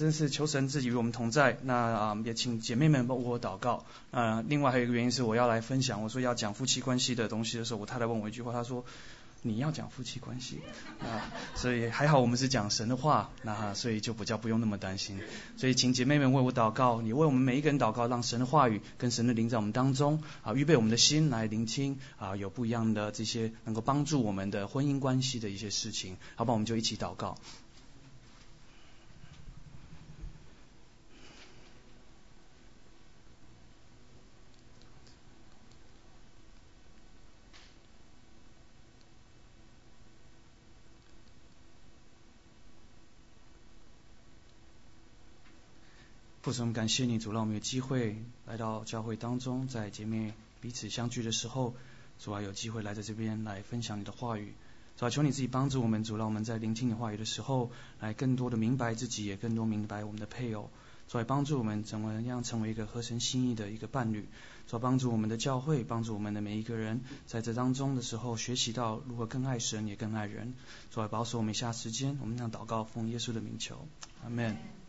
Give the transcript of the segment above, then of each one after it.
真是求神自己与我们同在。那啊，也请姐妹们帮我祷告。啊，另外还有一个原因是我要来分享，我说要讲夫妻关系的东西的时候，我太太问我一句话，她说。你要讲夫妻关系啊，所以还好我们是讲神的话，那所以就不叫不用那么担心。所以请姐妹们为我祷告，你为我们每一个人祷告，让神的话语跟神的灵在我们当中啊，预备我们的心来聆听啊，有不一样的这些能够帮助我们的婚姻关系的一些事情，好吧，我们就一起祷告。父神，感谢你，主让我们有机会来到教会当中，在姐妹彼此相聚的时候，主啊有机会来在这边来分享你的话语。主啊，求你自己帮助我们，主让我们在聆听你话语的时候，来更多的明白自己，也更多明白我们的配偶。主啊，帮助我们怎么样成为一个合神心意的一个伴侣。主啊，帮助我们的教会，帮助我们的每一个人，在这当中的时候，学习到如何更爱神，也更爱人。主啊，保守我们一下时间，我们让祷告，奉耶稣的名求，阿门。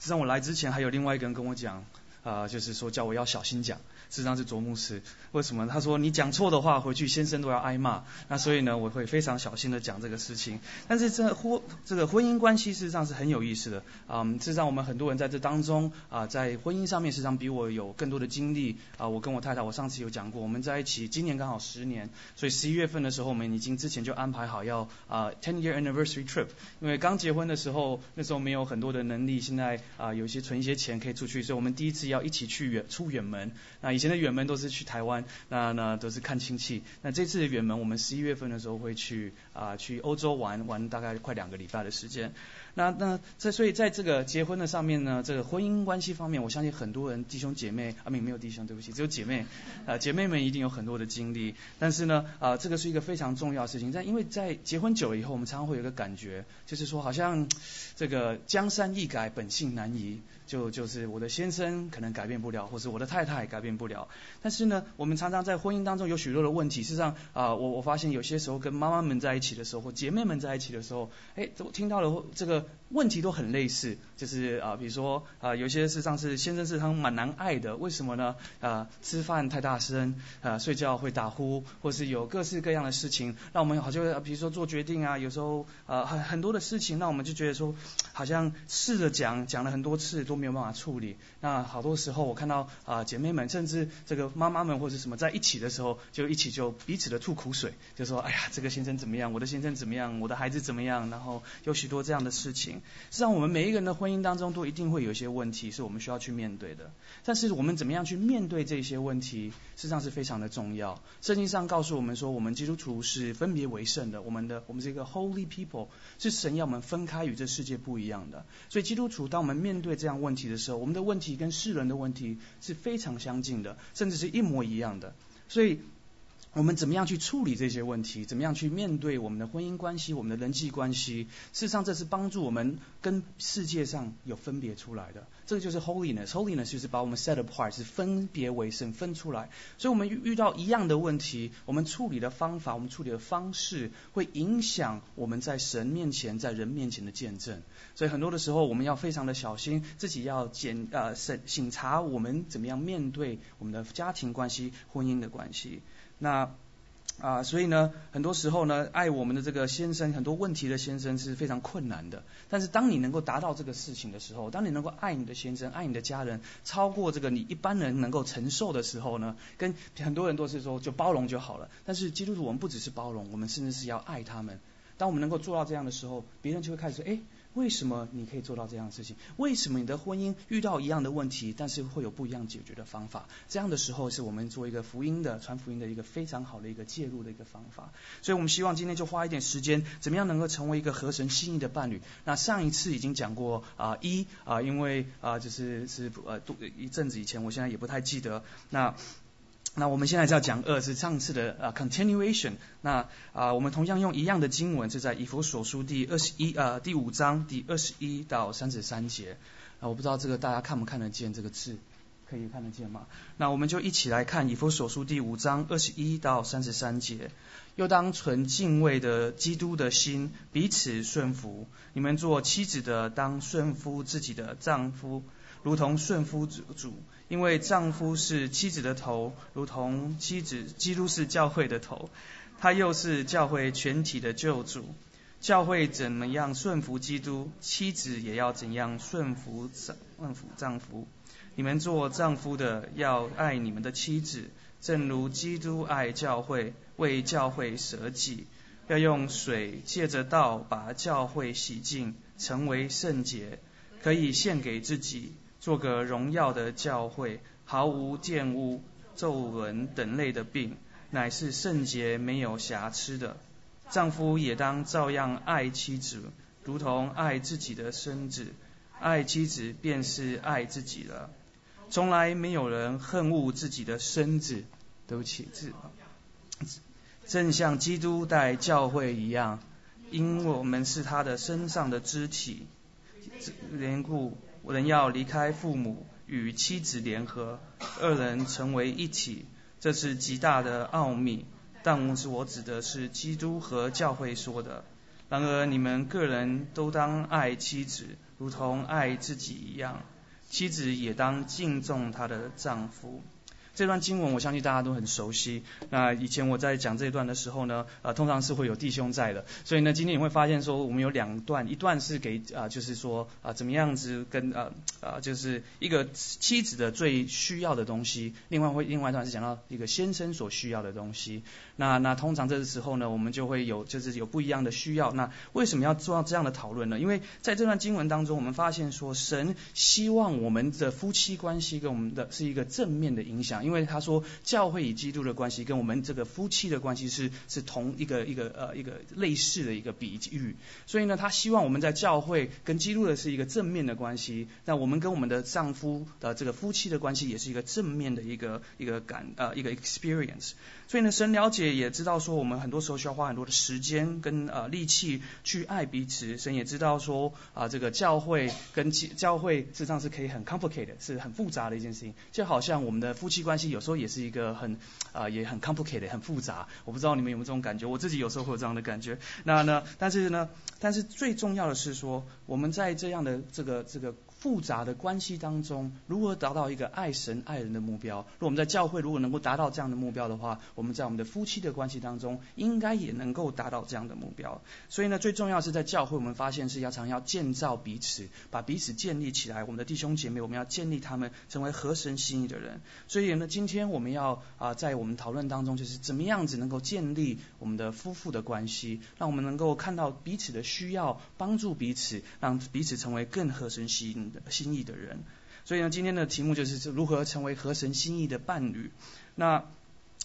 实际上我来之前还有另外一个人跟我讲，啊，就是说叫我要小心讲。事实上是卓牧师，为什么？他说你讲错的话，回去先生都要挨骂。那所以呢，我会非常小心的讲这个事情。但是这婚这个婚姻关系事实上是很有意思的。啊，事实上我们很多人在这当中啊，在婚姻上面实际上比我有更多的经历。啊，我跟我太太，我上次有讲过，我们在一起今年刚好十年，所以十一月份的时候，我们已经之前就安排好要啊 ten year anniversary trip。因为刚结婚的时候，那时候没有很多的能力，现在啊有一些存一些钱可以出去，所以我们第一次要一起去远出远门。那以前的远门都是去台湾，那那都是看亲戚。那这次的远门，我们十一月份的时候会去啊去欧洲玩玩，大概快两个礼拜的时间。那那在所以在这个结婚的上面呢，这个婚姻关系方面，我相信很多人弟兄姐妹啊，没没有弟兄，对不起，只有姐妹啊，姐妹们一定有很多的经历。但是呢啊，这个是一个非常重要的事情。但因为在结婚久了以后，我们常常会有个感觉，就是说好像这个江山易改，本性难移。就就是我的先生可能改变不了，或是我的太太改变不了。但是呢，我们常常在婚姻当中有许多的问题。事实上啊，我我发现有些时候跟妈妈们在一起的时候，或姐妹们在一起的时候，哎，都听到了这个问题都很类似。就是啊，比如说啊，有些事实上是先生是他们蛮难爱的，为什么呢？啊，吃饭太大声，啊，睡觉会打呼，或是有各式各样的事情，让我们好像比如说做决定啊，有时候啊很很多的事情，那我们就觉得说，好像试着讲讲了很多次都。没有办法处理，那好多时候我看到啊姐妹们，甚至这个妈妈们或者什么在一起的时候，就一起就彼此的吐苦水，就说哎呀这个先生怎么样，我的先生怎么样，我的孩子怎么样，然后有许多这样的事情。实际上我们每一个人的婚姻当中都一定会有一些问题是我们需要去面对的，但是我们怎么样去面对这些问题，实际上是非常的重要。圣经上告诉我们说，我们基督徒是分别为圣的，我们的我们是一个 holy people，是神要我们分开与这世界不一样的。所以基督徒当我们面对这样，问题的时候，我们的问题跟世人的问题是非常相近的，甚至是一模一样的。所以，我们怎么样去处理这些问题？怎么样去面对我们的婚姻关系、我们的人际关系？事实上，这是帮助我们跟世界上有分别出来的。这个就是 holiness。holiness 就是把我们 set apart，是分别为圣，分出来。所以，我们遇到一样的问题，我们处理的方法、我们处理的方式，会影响我们在神面前、在人面前的见证。所以很多的时候，我们要非常的小心，自己要检呃审审查我们怎么样面对我们的家庭关系、婚姻的关系。那啊，所以呢，很多时候呢，爱我们的这个先生，很多问题的先生是非常困难的。但是当你能够达到这个事情的时候，当你能够爱你的先生、爱你的家人，超过这个你一般人能够承受的时候呢，跟很多人都是说就包容就好了。但是基督徒我们不只是包容，我们甚至是要爱他们。当我们能够做到这样的时候，别人就会开始说，哎。为什么你可以做到这样的事情？为什么你的婚姻遇到一样的问题，但是会有不一样解决的方法？这样的时候，是我们做一个福音的传福音的一个非常好的一个介入的一个方法。所以我们希望今天就花一点时间，怎么样能够成为一个合神心意的伴侣？那上一次已经讲过啊，一啊，因为啊，就是是呃，一阵子以前，我现在也不太记得那。那我们现在就要讲二，是上次的啊 continuation。那啊，我们同样用一样的经文，是在以弗所书第二十一啊第五章第二十一到三十三节。啊，我不知道这个大家看不看得见这个字？可以看得见吗？那我们就一起来看以弗所书第五章二十一到三十三节。又当存敬畏的基督的心，彼此顺服。你们做妻子的，当顺服自己的丈夫，如同顺服主。因为丈夫是妻子的头，如同妻子基督是教会的头，他又是教会全体的救主。教会怎么样顺服基督，妻子也要怎样顺服顺服丈夫。你们做丈夫的要爱你们的妻子，正如基督爱教会，为教会舍己。要用水借着道把教会洗净，成为圣洁，可以献给自己，做个荣耀的教会，毫无玷污、皱纹等类的病，乃是圣洁没有瑕疵的。丈夫也当照样爱妻子，如同爱自己的身子。爱妻子便是爱自己了。从来没有人恨恶自己的身子，对不起，字，正像基督待教会一样，因我们是他的身上的肢体。缘故，人要离开父母，与妻子联合，二人成为一体。这是极大的奥秘。但是我指的是基督和教会说的。然而你们个人都当爱妻子，如同爱自己一样；妻子也当敬重她的丈夫。这段经文我相信大家都很熟悉。那以前我在讲这一段的时候呢，呃，通常是会有弟兄在的。所以呢，今天你会发现说，我们有两段，一段是给啊，就是说啊，怎么样子跟呃啊，就是一个妻子的最需要的东西。另外会另外一段是讲到一个先生所需要的东西。那那通常这个时候呢，我们就会有就是有不一样的需要。那为什么要做到这样的讨论呢？因为在这段经文当中，我们发现说，神希望我们的夫妻关系跟我们的是一个正面的影响。因为他说，教会与基督的关系跟我们这个夫妻的关系是是同一个一个呃一个类似的一个比喻，所以呢，他希望我们在教会跟基督的是一个正面的关系，那我们跟我们的丈夫的这个夫妻的关系也是一个正面的一个一个感呃一个 experience。所以呢，神了解也知道说，我们很多时候需要花很多的时间跟呃力气去爱彼此。神也知道说啊，这个教会跟教会事实上是可以很 complicated，是很复杂的一件事情，就好像我们的夫妻关。关系有时候也是一个很啊，也很 complicated，很复杂。我不知道你们有没有这种感觉，我自己有时候会有这样的感觉。那呢，但是呢，但是最重要的是说，我们在这样的这个这个。复杂的关系当中，如何达到一个爱神爱人的目标？如果我们在教会如果能够达到这样的目标的话，我们在我们的夫妻的关系当中，应该也能够达到这样的目标。所以呢，最重要是在教会，我们发现是要常要建造彼此，把彼此建立起来。我们的弟兄姐妹，我们要建立他们成为合神心意的人。所以呢，今天我们要啊，在我们讨论当中，就是怎么样子能够建立我们的夫妇的关系，让我们能够看到彼此的需要，帮助彼此，让彼此成为更合神心意心意的人，所以呢，今天的题目就是如何成为合神心意的伴侣。那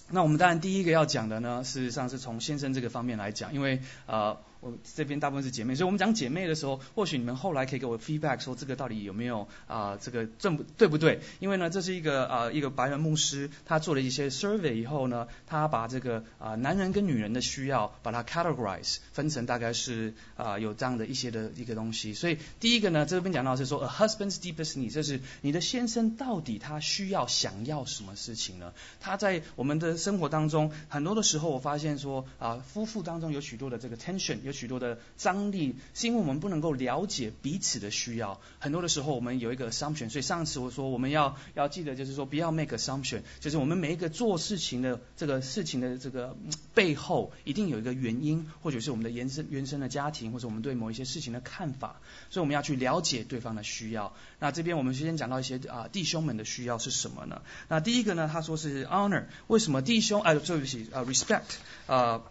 那我们当然第一个要讲的呢，事实上是从先生这个方面来讲，因为呃。我这边大部分是姐妹，所以我们讲姐妹的时候，或许你们后来可以给我 feedback 说这个到底有没有啊这个正不对不对？因为呢，这是一个啊一个白人牧师，他做了一些 survey 以后呢，他把这个啊男人跟女人的需要把它 categorize 分成大概是啊有这样的一些的一个东西。所以第一个呢，这边讲到是说 a husband's deepest need，就是你的先生到底他需要想要什么事情呢？他在我们的生活当中，很多的时候我发现说啊夫妇当中有许多的这个 tension 有。许多的张力，是因为我们不能够了解彼此的需要。很多的时候，我们有一个 assumption，所以上次我说我们要要记得，就是说不要 make assumption，就是我们每一个做事情的这个事情的这个背后，一定有一个原因，或者是我们的原生原生的家庭，或者我们对某一些事情的看法。所以我们要去了解对方的需要。那这边我们先讲到一些啊弟兄们的需要是什么呢？那第一个呢，他说是 honor，为什么弟兄啊对不起啊 respect 啊。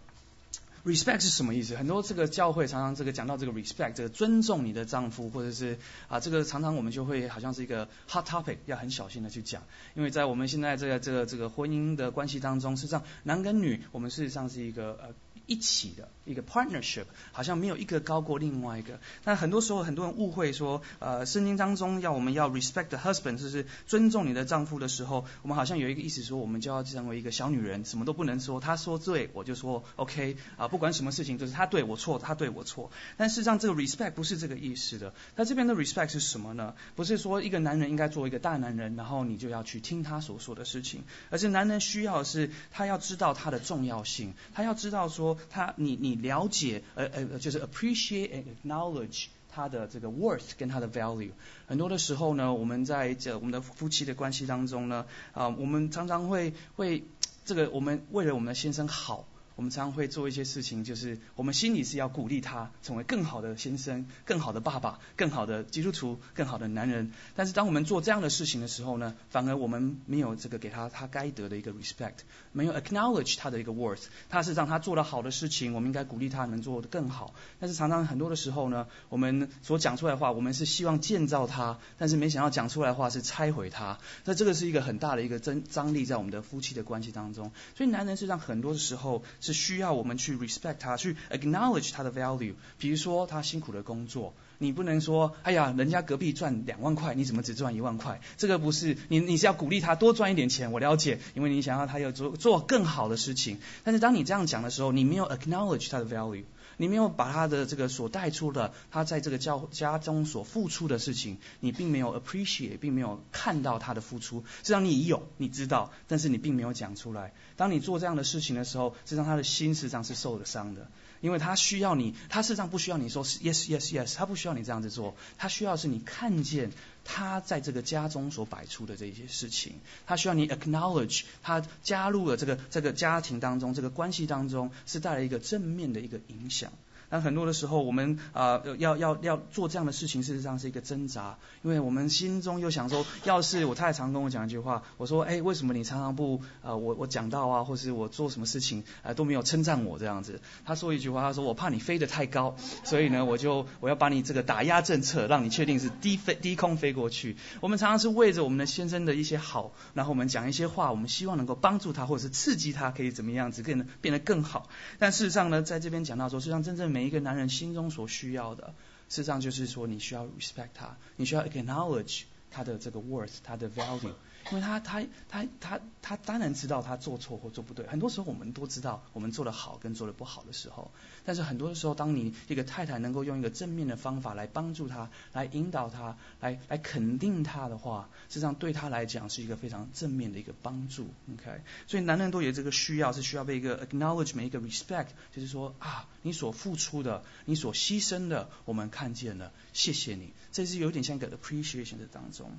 Respect 是什么意思？很多这个教会常常这个讲到这个 respect，这个尊重你的丈夫，或者是啊这个常常我们就会好像是一个 hot topic，要很小心的去讲，因为在我们现在这个这个这个婚姻的关系当中，事实上男跟女，我们事实上是一个呃。一起的一个 partnership，好像没有一个高过另外一个。那很多时候很多人误会说，呃，圣经当中要我们要 respect the husband，就是尊重你的丈夫的时候，我们好像有一个意思说，我们就要成为一个小女人，什么都不能说，他说对我就说 OK 啊，不管什么事情都是他对我错，他对我错。但事实上这个 respect 不是这个意思的。那这边的 respect 是什么呢？不是说一个男人应该做一个大男人，然后你就要去听他所说的事情，而是男人需要的是他要知道他的重要性，他要知道说他你你了解呃呃就是 appreciate and acknowledge 它的这个 worth 跟它的 value。很多的时候呢，我们在这我们的夫妻的关系当中呢，啊，我们常常会会这个我们为了我们的先生好。我们常常会做一些事情，就是我们心里是要鼓励他成为更好的先生、更好的爸爸、更好的基督徒、更好的男人。但是当我们做这样的事情的时候呢，反而我们没有这个给他他该得的一个 respect，没有 acknowledge 他的一个 worth。他是让他做了好的事情，我们应该鼓励他能做得更好。但是常常很多的时候呢，我们所讲出来的话，我们是希望建造他，但是没想到讲出来的话是拆毁他。那这个是一个很大的一个张张力在我们的夫妻的关系当中。所以男人是让很多的时候。是需要我们去 respect 他，去 acknowledge 他的 value。比如说他辛苦的工作，你不能说，哎呀，人家隔壁赚两万块，你怎么只赚一万块？这个不是，你你是要鼓励他多赚一点钱。我了解，因为你想要他要做做更好的事情。但是当你这样讲的时候，你没有 acknowledge 他的 value。你没有把他的这个所带出的，他在这个教家中所付出的事情，你并没有 appreciate，并没有看到他的付出。实际上你有，你知道，但是你并没有讲出来。当你做这样的事情的时候，实际上他的心实际上是受了伤的，因为他需要你，他事实上不需要你说 yes yes yes，他不需要你这样子做，他需要是你看见。他在这个家中所摆出的这些事情，他需要你 acknowledge，他加入了这个这个家庭当中，这个关系当中是带来一个正面的一个影响。但很多的时候，我们啊要要要做这样的事情，事实上是一个挣扎，因为我们心中又想说，要是我太太常跟我讲一句话，我说，哎，为什么你常常不啊我我讲到啊，或是我做什么事情啊都没有称赞我这样子？他说一句话，他说我怕你飞得太高，所以呢我就我要把你这个打压政策，让你确定是低飞低空飞过去。我们常常是为着我们的先生的一些好，然后我们讲一些话，我们希望能够帮助他，或者是刺激他可以怎么样子变得变得更好。但事实上呢，在这边讲到说，实际上真正每一个男人心中所需要的，事实上就是说，你需要 respect 他，你需要 acknowledge 他的这个 worth，他的 value。因为他他他他他当然知道他做错或做不对，很多时候我们都知道我们做的好跟做的不好的时候，但是很多的时候，当你一个太太能够用一个正面的方法来帮助他，来引导他，来来肯定他的话，实际上对他来讲是一个非常正面的一个帮助。OK，所以男人都有这个需要，是需要被一个 acknowledgement 一个 respect，就是说啊，你所付出的，你所牺牲的，我们看见了，谢谢你，这是有点像一个 appreciation 的当中。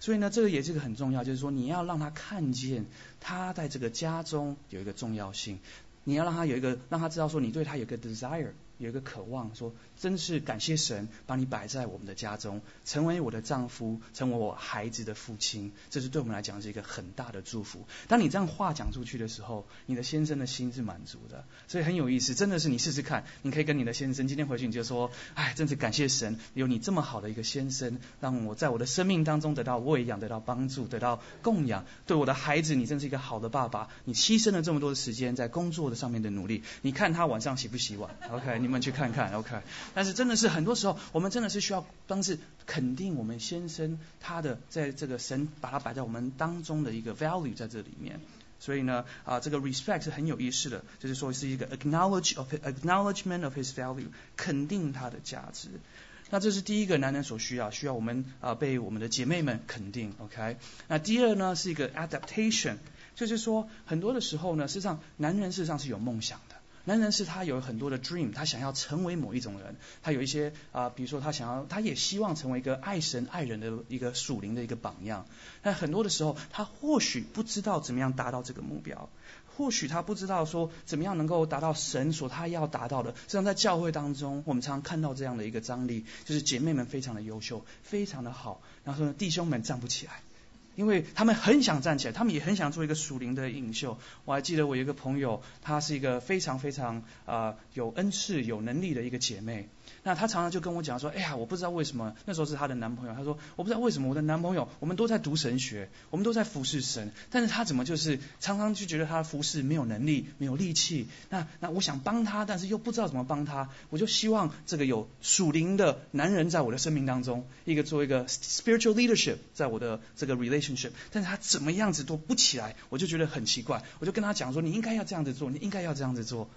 所以呢，这个也是个很重要，就是说你要让他看见他在这个家中有一个重要性，你要让他有一个让他知道说你对他有个 desire，有一个渴望说。真是感谢神把你摆在我们的家中，成为我的丈夫，成为我孩子的父亲，这是对我们来讲是一个很大的祝福。当你这样话讲出去的时候，你的先生的心是满足的，所以很有意思。真的是你试试看，你可以跟你的先生今天回去你就说，哎，真是感谢神有你这么好的一个先生，让我在我的生命当中得到喂养，得到帮助，得到供养。对我的孩子，你真是一个好的爸爸。你牺牲了这么多的时间在工作的上面的努力，你看他晚上洗不洗碗？OK，你们去看看。OK。但是真的是很多时候，我们真的是需要当是肯定我们先生他的在这个神把他摆在我们当中的一个 value 在这里面。所以呢，啊，这个 respect 是很有意思的，就是说是一个 acknowledge of acknowledgement of his value，肯定他的价值。那这是第一个男人所需要，需要我们啊被我们的姐妹们肯定。OK。那第二呢是一个 adaptation，就是说很多的时候呢，事实上男人事实上是有梦想的。男人是他有很多的 dream，他想要成为某一种人，他有一些啊，比如说他想要，他也希望成为一个爱神爱人的一个属灵的一个榜样。但很多的时候，他或许不知道怎么样达到这个目标，或许他不知道说怎么样能够达到神所他要达到的。实际上在教会当中，我们常常看到这样的一个张力，就是姐妹们非常的优秀，非常的好，然后呢弟兄们站不起来。因为他们很想站起来，他们也很想做一个属灵的领袖。我还记得我有一个朋友，她是一个非常非常啊有恩赐、有能力的一个姐妹。那她常常就跟我讲说，哎呀，我不知道为什么那时候是她的男朋友，她说我不知道为什么我的男朋友，我们都在读神学，我们都在服侍神，但是他怎么就是常常就觉得他服侍没有能力，没有力气。那那我想帮他，但是又不知道怎么帮他，我就希望这个有属灵的男人在我的生命当中，一个做一个 spiritual leadership 在我的这个 relationship，但是他怎么样子都不起来，我就觉得很奇怪，我就跟他讲说，你应该要这样子做，你应该要这样子做。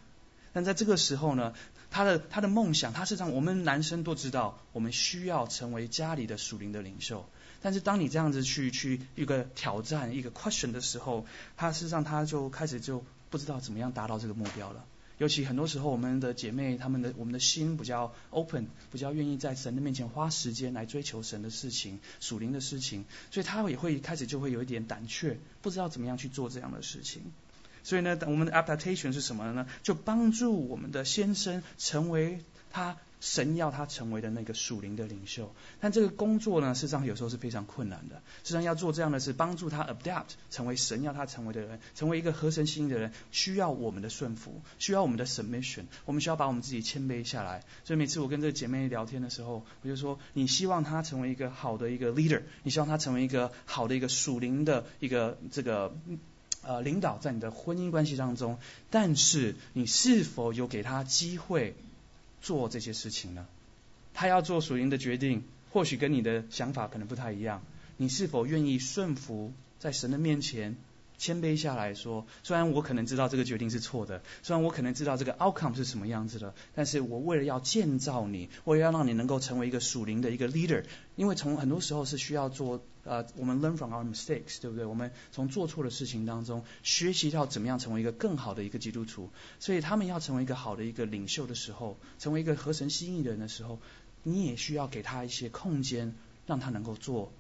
但在这个时候呢，他的他的梦想，他是让我们男生都知道，我们需要成为家里的属灵的领袖。但是当你这样子去去一个挑战一个 question 的时候，他事实上他就开始就不知道怎么样达到这个目标了。尤其很多时候，我们的姐妹她们的我们的心比较 open，比较愿意在神的面前花时间来追求神的事情、属灵的事情，所以他也会开始就会有一点胆怯，不知道怎么样去做这样的事情。所以呢，我们的 adaptation 是什么呢？就帮助我们的先生成为他神要他成为的那个属灵的领袖。但这个工作呢，事实上有时候是非常困难的。事实上要做这样的事，帮助他 adapt 成为神要他成为的人，成为一个合神心意的人，需要我们的顺服，需要我们的 submission。我们需要把我们自己谦卑下来。所以每次我跟这个姐妹聊天的时候，我就说：你希望他成为一个好的一个 leader，你希望他成为一个好的一个属灵的一个这个。呃，领导在你的婚姻关系当中，但是你是否有给他机会做这些事情呢？他要做属灵的决定，或许跟你的想法可能不太一样。你是否愿意顺服在神的面前？谦卑下来说，虽然我可能知道这个决定是错的，虽然我可能知道这个 outcome 是什么样子的，但是我为了要建造你，为了要让你能够成为一个属灵的一个 leader，因为从很多时候是需要做呃，我们 learn from our mistakes，对不对？我们从做错的事情当中学习到怎么样成为一个更好的一个基督徒，所以他们要成为一个好的一个领袖的时候，成为一个合神心意的人的时候，你也需要给他一些空间，让他能够做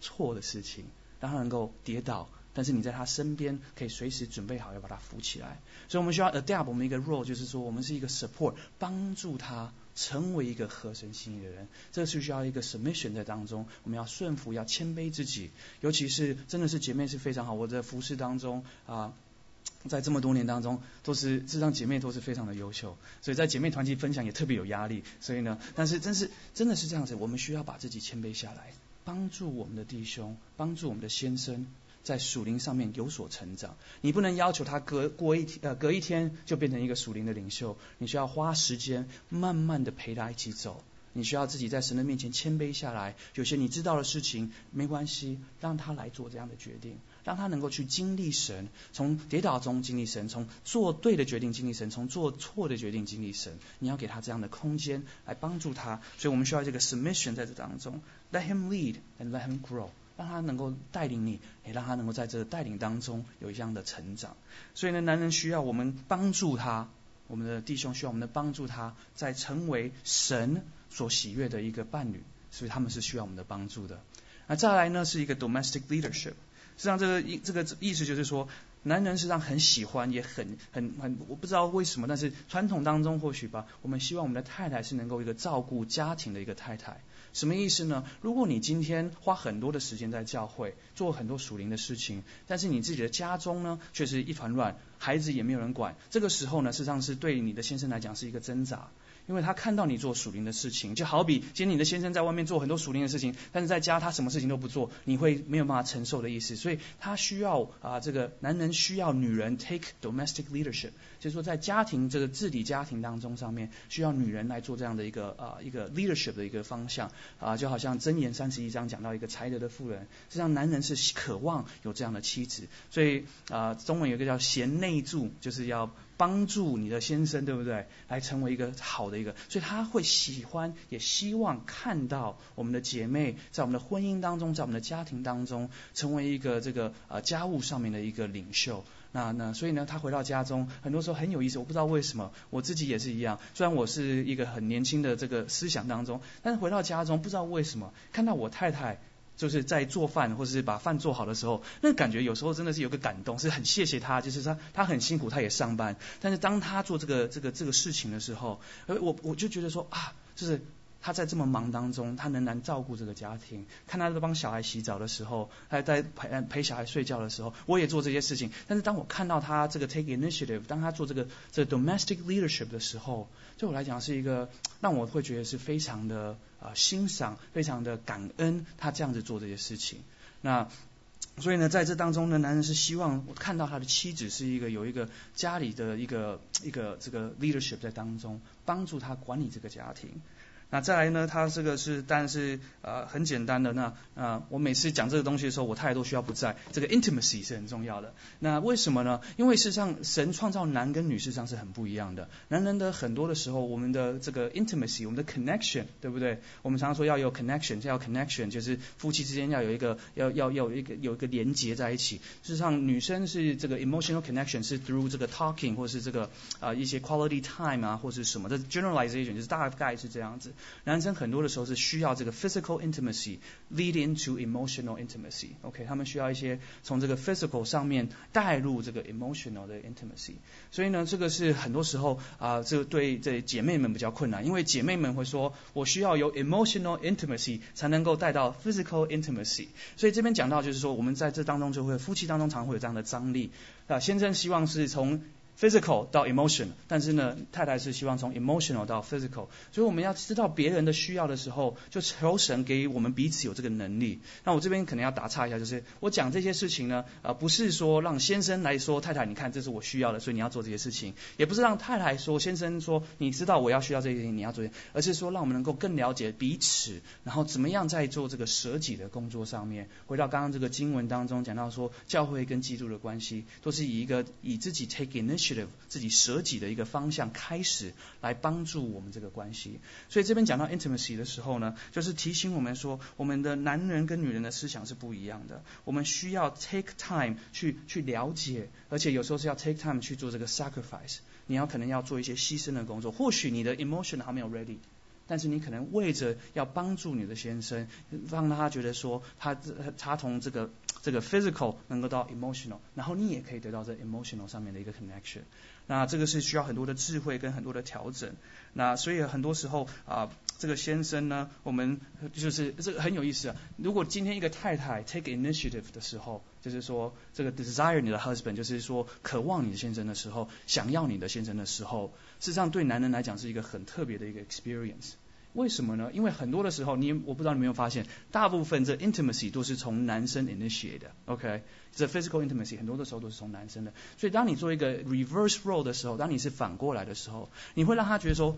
错的事情，让他能够跌倒。但是你在他身边，可以随时准备好要把他扶起来。所以我们需要 adapt 我们一个 role，就是说我们是一个 support，帮助他成为一个合神心意的人。这是需要一个 submission 在当中，我们要顺服，要谦卑自己。尤其是真的是姐妹是非常好，我在服饰当中啊，在这么多年当中，都是这张姐妹都是非常的优秀。所以在姐妹团体分享也特别有压力。所以呢，但是真是真的是这样子，我们需要把自己谦卑下来，帮助我们的弟兄，帮助我们的先生。在属灵上面有所成长，你不能要求他隔过一天呃隔一天就变成一个属灵的领袖，你需要花时间慢慢的陪他一起走，你需要自己在神的面前谦卑下来，有些你知道的事情没关系，让他来做这样的决定，让他能够去经历神，从跌倒中经历神，从做对的决定经历神，从做错的决定经历神，你要给他这样的空间来帮助他，所以我们需要这个 submission 在这当中，let him lead and let him grow。让他能够带领你，也让他能够在这带领当中有一样的成长。所以呢，男人需要我们帮助他，我们的弟兄需要我们的帮助他，在成为神所喜悦的一个伴侣。所以他们是需要我们的帮助的。那再来呢，是一个 domestic leadership。实际上，这个意这个意思就是说，男人实际上很喜欢，也很很很，我不知道为什么，但是传统当中或许吧，我们希望我们的太太是能够一个照顾家庭的一个太太。什么意思呢？如果你今天花很多的时间在教会做很多属灵的事情，但是你自己的家中呢却是一团乱，孩子也没有人管，这个时候呢，事实上是对你的先生来讲是一个挣扎。因为他看到你做属灵的事情，就好比今天你的先生在外面做很多属灵的事情，但是在家他什么事情都不做，你会没有办法承受的意思。所以他需要啊，这个男人需要女人 take domestic leadership，就是说在家庭这个治理家庭当中上面，需要女人来做这样的一个啊一个 leadership 的一个方向啊，就好像箴言三十一章讲到一个才德的妇人，实际上男人是渴望有这样的妻子，所以啊中文有一个叫贤内助，就是要。帮助你的先生，对不对？来成为一个好的一个，所以他会喜欢，也希望看到我们的姐妹在我们的婚姻当中，在我们的家庭当中，成为一个这个呃家务上面的一个领袖。那那所以呢，他回到家中，很多时候很有意思，我不知道为什么，我自己也是一样。虽然我是一个很年轻的这个思想当中，但是回到家中，不知道为什么看到我太太。就是在做饭或者是把饭做好的时候，那感觉有时候真的是有个感动，是很谢谢他，就是他他很辛苦，他也上班，但是当他做这个这个这个事情的时候，呃，我我就觉得说啊，就是他在这么忙当中，他仍然照顾这个家庭。看他在帮小孩洗澡的时候，还在陪陪小孩睡觉的时候，我也做这些事情。但是当我看到他这个 take initiative，当他做这个这 domestic leadership 的时候，对我来讲是一个让我会觉得是非常的啊欣赏，非常的感恩他这样子做这些事情。那所以呢，在这当中呢，男人是希望看到他的妻子是一个有一个家里的一个一个这个 leadership 在当中，帮助他管理这个家庭。那再来呢？它这个是，但是呃很简单的。那呃我每次讲这个东西的时候，我太太都需要不在。这个 intimacy 是很重要的。那为什么呢？因为事实上，神创造男跟女事实上是很不一样的。男人的很多的时候，我们的这个 intimacy，我们的 connection，对不对？我们常常说要有 connection，要 connection，就是夫妻之间要有一个要要要有一个有一个连接在一起。事实上，女生是这个 emotional connection 是 through 这个 talking 或是这个啊一些 quality time 啊或是什么的 generalization，就是大概是这样子。男生很多的时候是需要这个 physical intimacy lead into emotional intimacy，OK，他们需要一些从这个 physical 上面带入这个 emotional 的 intimacy，所以呢，这个是很多时候啊，这个对这姐妹们比较困难，因为姐妹们会说，我需要有 emotional intimacy 才能够带到 physical intimacy，所以这边讲到就是说，我们在这当中就会夫妻当中常会有这样的张力。啊，先生希望是从 physical 到 emotion，但是呢，太太是希望从 emotional 到 physical，所以我们要知道别人的需要的时候，就求神给我们彼此有这个能力。那我这边可能要打岔一下，就是我讲这些事情呢，呃，不是说让先生来说太太，你看这是我需要的，所以你要做这些事情，也不是让太太说先生说你知道我要需要这些事情，你要做，而是说让我们能够更了解彼此，然后怎么样在做这个舍己的工作上面。回到刚刚这个经文当中讲到说，教会跟基督的关系都是以一个以自己 take initiative。自己舍己的一个方向开始来帮助我们这个关系，所以这边讲到 intimacy 的时候呢，就是提醒我们说，我们的男人跟女人的思想是不一样的，我们需要 take time 去去了解，而且有时候是要 take time 去做这个 sacrifice，你要可能要做一些牺牲的工作，或许你的 emotion 还没有 ready。但是你可能为着要帮助你的先生，让他觉得说他他从这个这个 physical 能够到 emotional，然后你也可以得到这 emotional 上面的一个 connection。那这个是需要很多的智慧跟很多的调整。那所以很多时候啊，这个先生呢，我们就是这个很有意思啊。如果今天一个太太 take initiative 的时候，就是说这个 desire 你的 husband，就是说渴望你的先生的时候，想要你的先生的时候，事实上对男人来讲是一个很特别的一个 experience。为什么呢？因为很多的时候，你我不知道你有没有发现，大部分这 intimacy 都是从男生 initiate 的，OK？这 physical intimacy 很多的时候都是从男生的。所以当你做一个 reverse role 的时候，当你是反过来的时候，你会让他觉得说，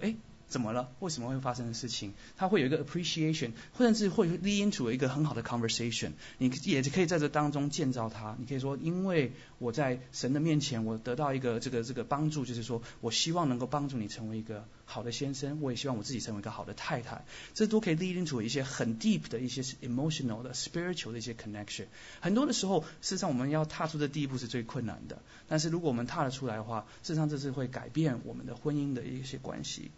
哎。怎么了？为什么会发生的事情？他会有一个 appreciation，或者是会 lead into 一个很好的 conversation。你也可以在这当中建造他。你可以说，因为我在神的面前，我得到一个这个这个帮助，就是说我希望能够帮助你成为一个好的先生，我也希望我自己成为一个好的太太。这都可以 lead into 一些很 deep 的一些 emotional 的 spiritual 的一些 connection。很多的时候，事实上我们要踏出的第一步是最困难的。但是如果我们踏得出来的话，事实上这是会改变我们的婚姻的一些关系。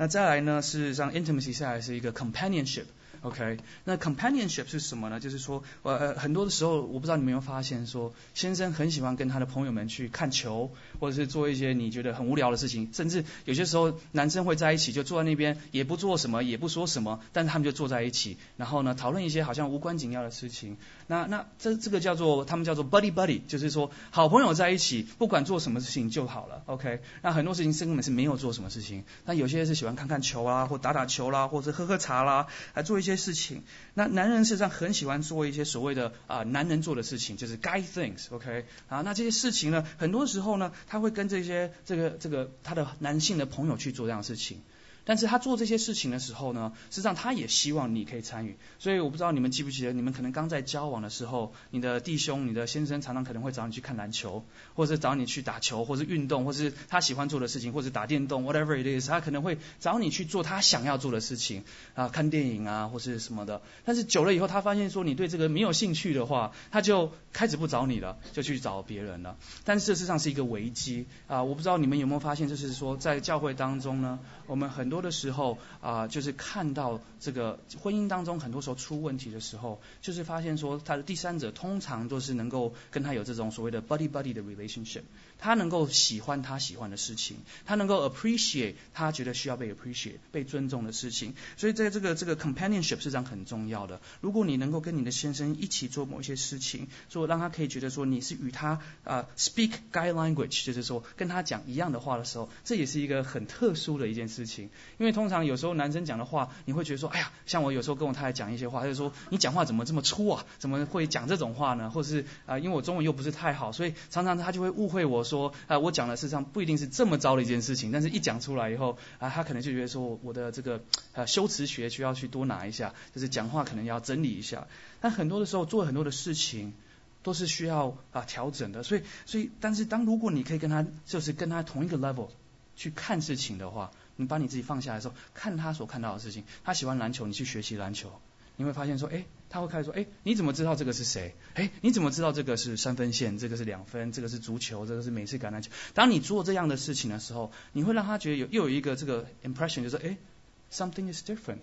那再来呢？事实上，intimacy 下来是一个 companionship。OK，那 companionship 是什么呢？就是说，呃，很多的时候，我不知道你有没有发现，说先生很喜欢跟他的朋友们去看球，或者是做一些你觉得很无聊的事情，甚至有些时候男生会在一起，就坐在那边，也不做什么，也不说什么，但是他们就坐在一起，然后呢，讨论一些好像无关紧要的事情。那那这这个叫做他们叫做 buddy buddy，就是说好朋友在一起，不管做什么事情就好了。OK，那很多事情是根本是没有做什么事情，那有些是喜欢看看球啊，或打打球啦，或者喝喝茶啦，还做一些。事情，那男人事实上很喜欢做一些所谓的啊男人做的事情，就是 guy things，OK 啊，那这些事情呢，很多时候呢，他会跟这些这个这个他的男性的朋友去做这样的事情。但是他做这些事情的时候呢，实际上他也希望你可以参与。所以我不知道你们记不记得，你们可能刚在交往的时候，你的弟兄、你的先生常常可能会找你去看篮球，或者找你去打球，或是运动，或是他喜欢做的事情，或者打电动，whatever it is，他可能会找你去做他想要做的事情啊，看电影啊，或是什么的。但是久了以后，他发现说你对这个没有兴趣的话，他就开始不找你了，就去找别人了。但是这实上是一个危机啊！我不知道你们有没有发现，就是说在教会当中呢，我们很多。的时候啊，就是看到这个婚姻当中很多时候出问题的时候，就是发现说他的第三者通常都是能够跟他有这种所谓的 buddy buddy 的 relationship。他能够喜欢他喜欢的事情，他能够 appreciate 他觉得需要被 appreciate 被尊重的事情，所以在这个这个 companionship 是这样很重要的。如果你能够跟你的先生一起做某些事情，做让他可以觉得说你是与他啊 speak guy language，就是说跟他讲一样的话的时候，这也是一个很特殊的一件事情。因为通常有时候男生讲的话，你会觉得说，哎呀，像我有时候跟我太太讲一些话，他就说你讲话怎么这么粗啊？怎么会讲这种话呢？或是啊，因为我中文又不是太好，所以常常他就会误会我。说啊，我讲的事实上不一定是这么糟的一件事情，但是一讲出来以后啊，他可能就觉得说我的这个呃修辞学需要去多拿一下，就是讲话可能要整理一下。但很多的时候做很多的事情都是需要啊调整的，所以所以但是当如果你可以跟他就是跟他同一个 level 去看事情的话，你把你自己放下来的时候，看他所看到的事情，他喜欢篮球，你去学习篮球。你会发现说，哎，他会开始说，哎，你怎么知道这个是谁？哎，你怎么知道这个是三分线，这个是两分，这个是足球，这个是美式橄榄球？当你做这样的事情的时候，你会让他觉得有又有一个这个 impression，就是哎，something is different。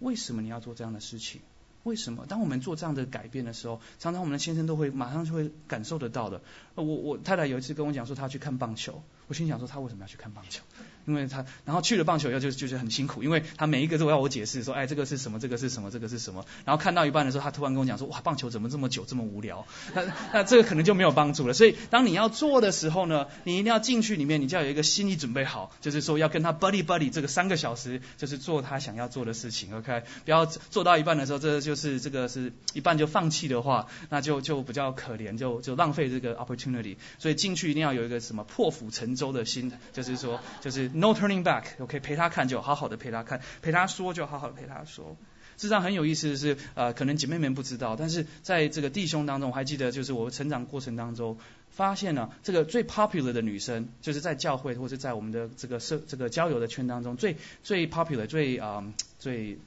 为什么你要做这样的事情？为什么？当我们做这样的改变的时候，常常我们的先生都会马上就会感受得到的。我我太太有一次跟我讲说，她去看棒球，我心想说，她为什么要去看棒球？因为他，然后去了棒球以后就就是很辛苦，因为他每一个都要我解释说，哎，这个是什么，这个是什么，这个是什么。然后看到一半的时候，他突然跟我讲说，哇，棒球怎么这么久，这么无聊？那那这个可能就没有帮助了。所以当你要做的时候呢，你一定要进去里面，你就要有一个心理准备好，就是说要跟他 buddy buddy 这个三个小时，就是做他想要做的事情，OK？不要做到一半的时候，这就是这个是一半就放弃的话，那就就比较可怜，就就浪费这个 opportunity。所以进去一定要有一个什么破釜沉舟的心，就是说就是 no turning back。OK，陪他看，就好好的陪他看；陪他说，就好好的陪他说。事实上很有意思的是，呃，可能姐妹们不知道，但是在这个弟兄当中，我还记得，就是我成长过程当中，发现了这个最 popular 的女生，就是在教会或者在我们的这个社这个交友的圈当中，最最 popular 最啊最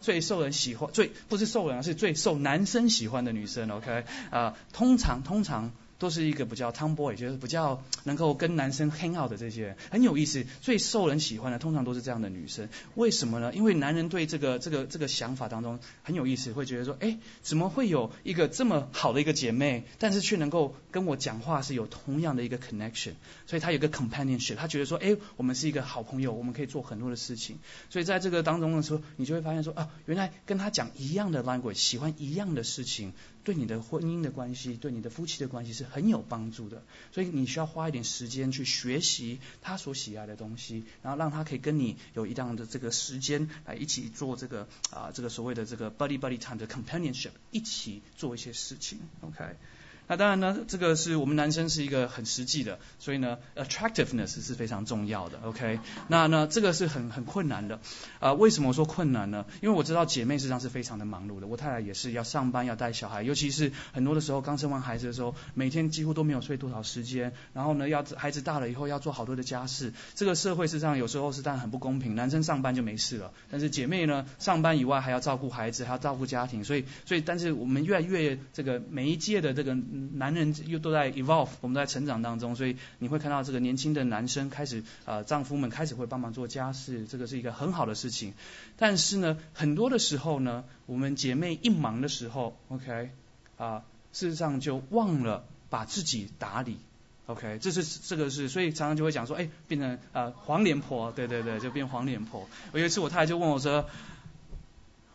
最受人喜欢，最不是受人，是最受男生喜欢的女生。OK 啊，通常通常。都是一个比较 tomboy，就是比较能够跟男生 hang out 的这些人，很有意思。最受人喜欢的通常都是这样的女生，为什么呢？因为男人对这个这个这个想法当中很有意思，会觉得说，哎，怎么会有一个这么好的一个姐妹，但是却能够跟我讲话是有同样的一个 connection，所以他有个 companionship，他觉得说，哎，我们是一个好朋友，我们可以做很多的事情。所以在这个当中的时候，你就会发现说，啊，原来跟他讲一样的 language，喜欢一样的事情。对你的婚姻的关系，对你的夫妻的关系是很有帮助的，所以你需要花一点时间去学习他所喜爱的东西，然后让他可以跟你有一样的这个时间来一起做这个啊这个所谓的这个 buddy buddy time 的 companionship，一起做一些事情，OK。那当然呢，这个是我们男生是一个很实际的，所以呢，attractiveness 是非常重要的，OK？那那这个是很很困难的，啊，为什么说困难呢？因为我知道姐妹实际上是非常的忙碌的，我太太也是要上班要带小孩，尤其是很多的时候刚生完孩子的时候，每天几乎都没有睡多少时间，然后呢，要孩子大了以后要做好多的家事，这个社会实际上有时候是当然很不公平，男生上班就没事了，但是姐妹呢，上班以外还要照顾孩子，还要照顾家庭，所以所以但是我们越来越这个每一届的这个。男人又都在 evolve，我们都在成长当中，所以你会看到这个年轻的男生开始，呃，丈夫们开始会帮忙做家事，这个是一个很好的事情。但是呢，很多的时候呢，我们姐妹一忙的时候，OK，啊，事实上就忘了把自己打理，OK，这是这个是，所以常常就会讲说，哎，变成呃黄脸婆，对对对，就变黄脸婆。有一次我太太就问我说。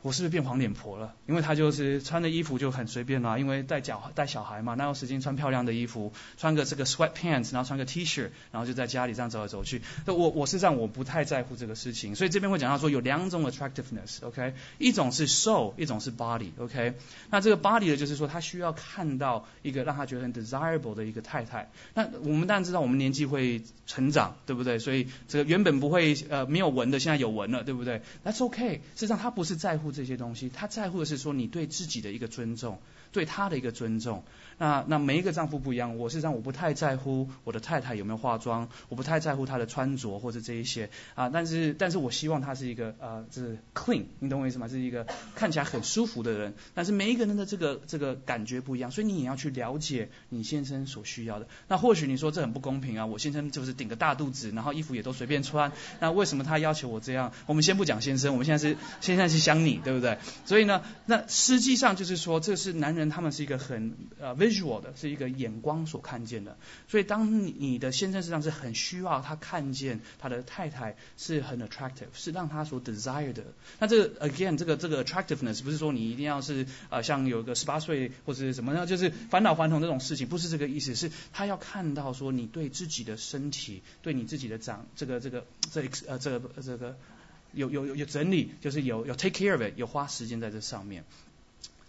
我是不是变黄脸婆了？因为她就是穿的衣服就很随便啦，因为带脚带小孩嘛，哪有时间穿漂亮的衣服？穿个这个 sweat pants，然后穿个 T 恤，然后就在家里这样走来走去。那我我是这样，我不太在乎这个事情。所以这边会讲到说有两种 attractiveness，OK？一种是 soul，一种是 body，OK？那这个 body 的就是说他需要看到一个让他觉得很 desirable 的一个太太。那我们当然知道我们年纪会成长，对不对？所以这个原本不会呃没有纹的，现在有纹了，对不对？That's OK。事实上他不是在乎。这些东西，他在乎的是说你对自己的一个尊重，对他的一个尊重。那那每一个丈夫不一样，我是让我不太在乎我的太太有没有化妆，我不太在乎她的穿着或者这一些啊，但是但是我希望她是一个呃，就是 clean，你懂我意思吗？是一个看起来很舒服的人。但是每一个人的这个这个感觉不一样，所以你也要去了解你先生所需要的。那或许你说这很不公平啊，我先生就是顶个大肚子，然后衣服也都随便穿，那为什么他要求我这样？我们先不讲先生，我们现在是现在是想你，对不对？所以呢，那实际上就是说，这是男人他们是一个很呃 visual 的，是一个眼光所看见的。所以当你的先生实际上是很需要他看见他的太太是很 attractive，是让他所 desire 的。那这个 again 这个这个 attractiveness 不是说你一定要是呃像有个十八岁或者什么样，就是返老还童这种事情，不是这个意思，是他要看到说你对自己的身体，对你自己的长这个这个这呃这个这个。有有有有整理，就是有有 take care of it，有花时间在这上面。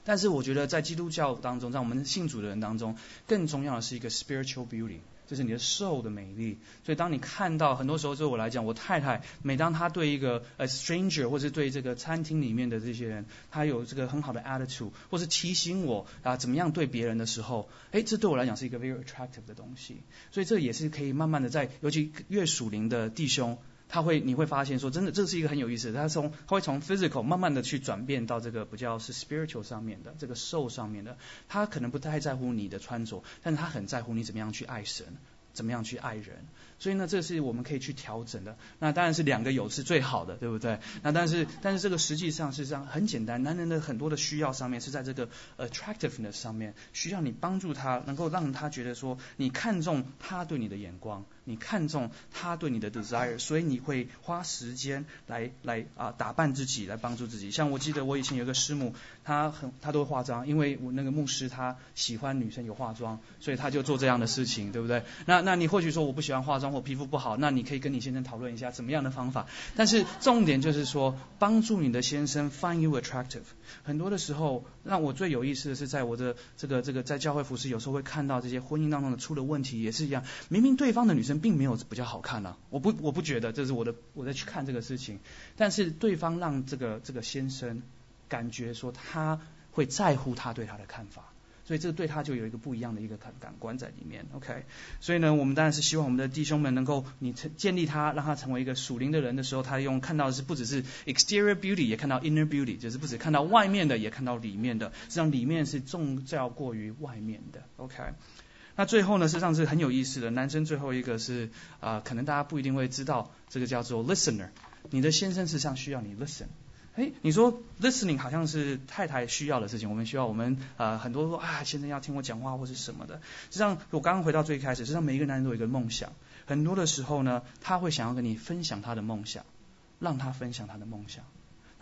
但是我觉得在基督教当中，在我们信主的人当中，更重要的是一个 spiritual beauty，就是你的瘦的美丽。所以当你看到很多时候对我来讲，我太太每当她对一个 a stranger 或是对这个餐厅里面的这些人，她有这个很好的 attitude，或是提醒我啊怎么样对别人的时候，哎，这对我来讲是一个 very attractive 的东西。所以这也是可以慢慢的在，尤其越属灵的弟兄。他会，你会发现说，真的，这是一个很有意思。他从，他会从 physical 慢慢的去转变到这个比较是 spiritual 上面的，这个 soul 上面的。他可能不太在乎你的穿着，但是他很在乎你怎么样去爱神，怎么样去爱人。所以呢，这是我们可以去调整的。那当然是两个有是最好的，对不对？那但是，但是这个实际上是这样，很简单。男人的很多的需要上面是在这个 attractiveness 上面，需要你帮助他，能够让他觉得说，你看重他对你的眼光，你看重他对你的 desire，所以你会花时间来来啊打扮自己，来帮助自己。像我记得我以前有个师母，她很她都会化妆，因为我那个牧师他喜欢女生有化妆，所以他就做这样的事情，对不对？那那你或许说我不喜欢化妆。或皮肤不好，那你可以跟你先生讨论一下怎么样的方法。但是重点就是说，帮助你的先生 find you attractive。很多的时候，让我最有意思的是，在我的这个这个在教会服饰，有时候会看到这些婚姻当中的出了问题，也是一样。明明对方的女生并没有比较好看呢，我不我不觉得这是我的我在去看这个事情。但是对方让这个这个先生感觉说他会在乎他对他的看法。所以这个对他就有一个不一样的一个感感官在里面，OK。所以呢，我们当然是希望我们的弟兄们能够你成建立他，让他成为一个属灵的人的时候，他用看到的是不只是 exterior beauty，也看到 inner beauty，就是不止看到外面的，也看到里面的。实际上里面是重要过于外面的，OK。那最后呢，实际上是很有意思的，男生最后一个是啊，可能大家不一定会知道，这个叫做 listener。你的先生实际上需要你 listen。哎，你说 listening 好像是太太需要的事情，我们需要我们呃很多说啊，先生要听我讲话或是什么的。实际上，我刚刚回到最开始，实际上每一个男人都有一个梦想，很多的时候呢，他会想要跟你分享他的梦想，让他分享他的梦想。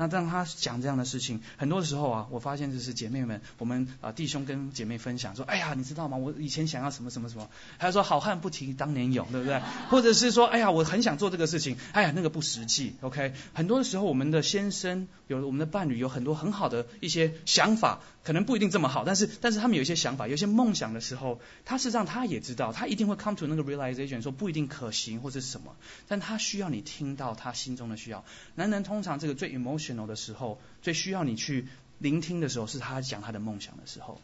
那当他讲这样的事情，很多时候啊，我发现就是姐妹们，我们啊弟兄跟姐妹分享说，哎呀，你知道吗？我以前想要什么什么什么，他说好汉不提当年勇，对不对？或者是说，哎呀，我很想做这个事情，哎呀，那个不实际，OK？很多的时候，我们的先生有我们的伴侣有很多很好的一些想法。可能不一定这么好，但是但是他们有一些想法，有一些梦想的时候，他实际上他也知道，他一定会 come to 那个 realization，说不一定可行或者什么，但他需要你听到他心中的需要。男人通常这个最 emotional 的时候，最需要你去聆听的时候，是他讲他的梦想的时候。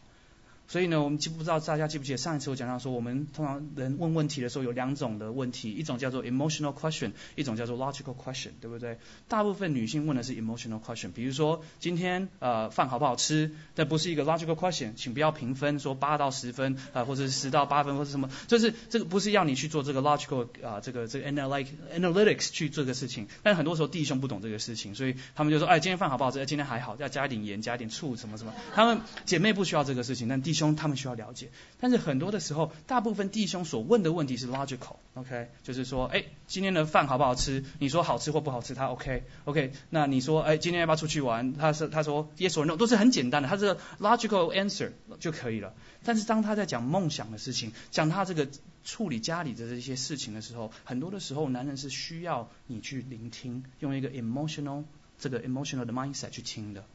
所以呢，我们记不知道大家记不记得上一次我讲到说，我们通常人问问题的时候有两种的问题，一种叫做 emotional question，一种叫做 logical question，对不对？大部分女性问的是 emotional question，比如说今天呃饭好不好吃，这不是一个 logical question，请不要评分说八到十分啊，或者是十到八分或者什么，就是这个不是要你去做这个 logical 啊这个这个 analytic analytics 去做这个事情，但很多时候弟兄不懂这个事情，所以他们就说哎今天饭好不好吃？今天还好，要加一点盐，加一点醋什么什么，他们姐妹不需要这个事情，但弟兄兄他们需要了解，但是很多的时候，大部分弟兄所问的问题是 logical，OK，就是说，哎，今天的饭好不好吃？你说好吃或不好吃，他 OK，OK，那你说，哎，今天要不要出去玩？他是他说 yes or no，都是很简单的，他这个 logical answer 就可以了。但是当他在讲梦想的事情，讲他这个处理家里的这些事情的时候，很多的时候，男人是需要你去聆听，用一个 emotional 这个 emotional 的 mindset 去听的。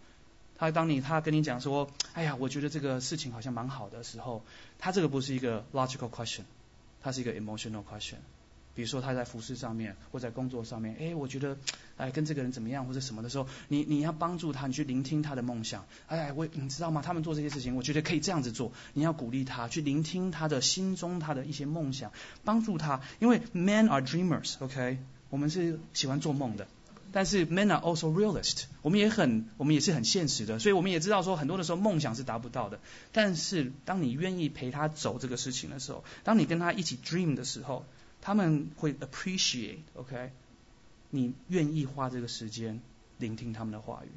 他当你他跟你讲说，哎呀，我觉得这个事情好像蛮好的时候，他这个不是一个 logical question，它是一个 emotional question。比如说他在服饰上面或在工作上面，哎，我觉得哎跟这个人怎么样或者什么的时候，你你要帮助他，你去聆听他的梦想。哎，我你知道吗？他们做这些事情，我觉得可以这样子做。你要鼓励他，去聆听他的心中他的一些梦想，帮助他。因为 men are dreamers，OK，我们是喜欢做梦的。但是 men are also realist，我们也很我们也是很现实的，所以我们也知道说很多的时候梦想是达不到的。但是当你愿意陪他走这个事情的时候，当你跟他一起 dream 的时候。他们会 appreciate，OK，你愿意花这个时间聆听他们的话语，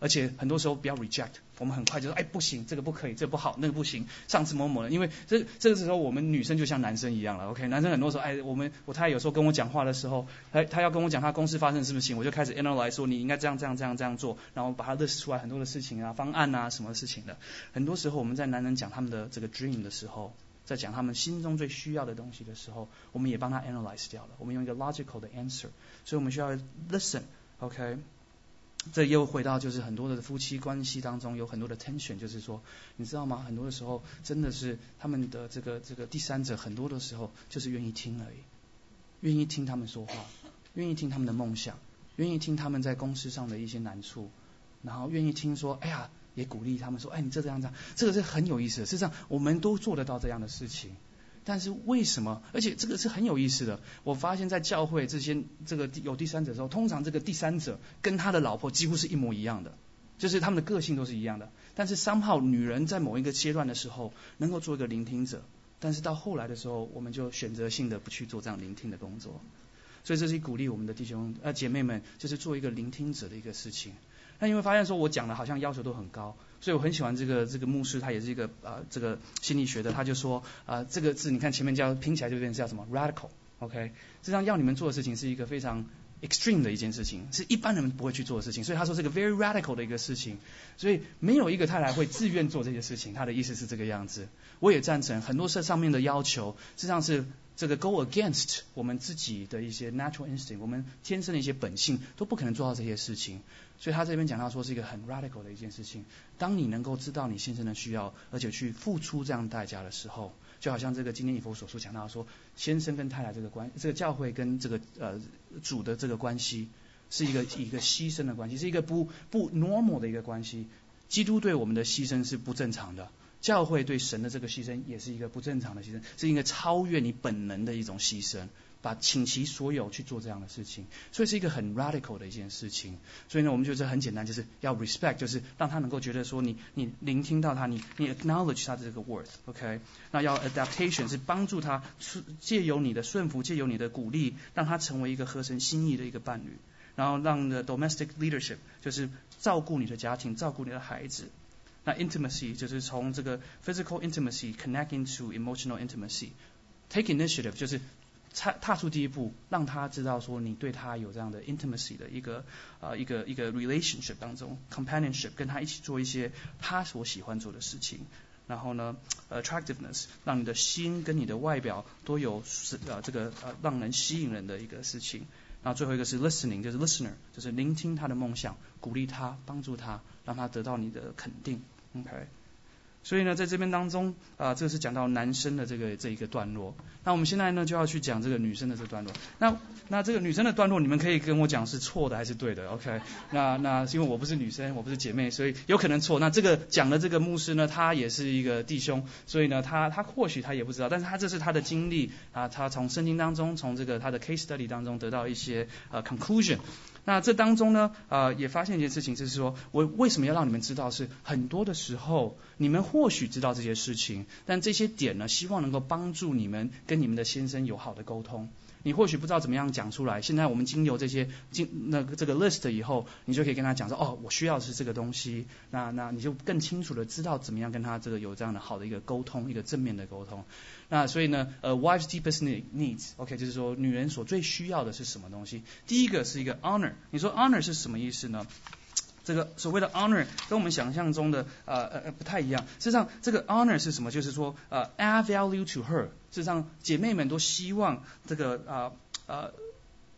而且很多时候不要 reject，我们很快就说，哎，不行，这个不可以，这个不好，那个不行。上次某某人，因为这这个时候我们女生就像男生一样了，OK，男生很多时候，哎，我们我太太有时候跟我讲话的时候，哎，他要跟我讲他公司发生什么事情，我就开始 analyze 说你应该这样这样这样这样做，然后把它 list 出来很多的事情啊，方案啊，什么事情的。很多时候我们在男人讲他们的这个 dream 的时候。在讲他们心中最需要的东西的时候，我们也帮他 analyze 掉了。我们用一个 logical 的 answer，所以我们需要 listen，OK？这又回到就是很多的夫妻关系当中有很多的 tension，就是说，你知道吗？很多的时候真的是他们的这个这个第三者，很多的时候就是愿意听而已，愿意听他们说话，愿意听他们的梦想，愿意听他们在公司上的一些难处，然后愿意听说，哎呀。也鼓励他们说：“哎，你这这样子，这个是很有意思的。事实上，我们都做得到这样的事情。但是为什么？而且这个是很有意思的。我发现，在教会这些这个有第三者的时候，通常这个第三者跟他的老婆几乎是一模一样的，就是他们的个性都是一样的。但是三号女人在某一个阶段的时候能够做一个聆听者，但是到后来的时候，我们就选择性的不去做这样聆听的工作。所以这是鼓励我们的弟兄呃姐妹们，就是做一个聆听者的一个事情。”那你会发现说，我讲的好像要求都很高，所以我很喜欢这个这个牧师，他也是一个呃这个心理学的，他就说啊这个字你看前面叫拼起来就变成叫什么？radical，OK，实际上要你们做的事情是一个非常 extreme 的一件事情，是一般人不会去做的事情，所以他说是个 very radical 的一个事情，所以没有一个太太会自愿做这些事情，他的意思是这个样子。我也赞成很多这上面的要求，实际上是这个 go against 我们自己的一些 natural instinct，我们天生的一些本性都不可能做到这些事情。所以他这边讲到说是一个很 radical 的一件事情。当你能够知道你先生的需要，而且去付出这样代价的时候，就好像这个今天以弗所说讲到说，先生跟太太这个关，这个教会跟这个呃主的这个关系，是一个一个牺牲的关系，是一个不不 normal 的一个关系。基督对我们的牺牲是不正常的，教会对神的这个牺牲也是一个不正常的牺牲，是一个超越你本能的一种牺牲。把倾其所有去做这样的事情，所以是一个很 radical 的一件事情。所以呢，我们觉得很简单，就是要 respect，就是让他能够觉得说你你聆听到他，你你 acknowledge 他的这个 worth，OK？那要 adaptation 是帮助他借由你的顺服，借由你的鼓励，让他成为一个合神心意的一个伴侣。然后让的 domestic leadership 就是照顾你的家庭，照顾你的孩子。那 intimacy 就是从这个 physical intimacy connect into emotional intimacy，take initiative 就是。踏踏出第一步，让他知道说你对他有这样的 intimacy 的一个呃一个一个 relationship 当中 companionship，跟他一起做一些他所喜欢做的事情。然后呢，attractiveness 让你的心跟你的外表都有是呃这个呃让人吸引人的一个事情。那最后一个是 listening，就是 listener，就是聆听他的梦想，鼓励他，帮助他，让他得到你的肯定。OK。所以呢，在这边当中啊，这是讲到男生的这个这一个段落。那我们现在呢，就要去讲这个女生的这段落。那那这个女生的段落，你们可以跟我讲是错的还是对的？OK？那那因为我不是女生，我不是姐妹，所以有可能错。那这个讲的这个牧师呢，他也是一个弟兄，所以呢，他他或许他也不知道，但是他这是他的经历啊，他从圣经当中，从这个他的 case study 当中得到一些呃 conclusion。那这当中呢，呃，也发现一件事情，就是说我为什么要让你们知道？是很多的时候，你们或许知道这些事情，但这些点呢，希望能够帮助你们跟你们的先生有好的沟通。你或许不知道怎么样讲出来。现在我们经由这些经那个这个 list 以后，你就可以跟他讲说，哦，我需要的是这个东西。那那你就更清楚的知道怎么样跟他这个有这样的好的一个沟通，一个正面的沟通。那所以呢，呃，wife's deepest needs，OK，就是说女人所最需要的是什么东西？第一个是一个 honor。你说 honor 是什么意思呢？这个所谓的 honor 跟我们想象中的呃呃不太一样。事实上，这个 honor 是什么？就是说呃 add value to her。事实上，姐妹们都希望这个啊呃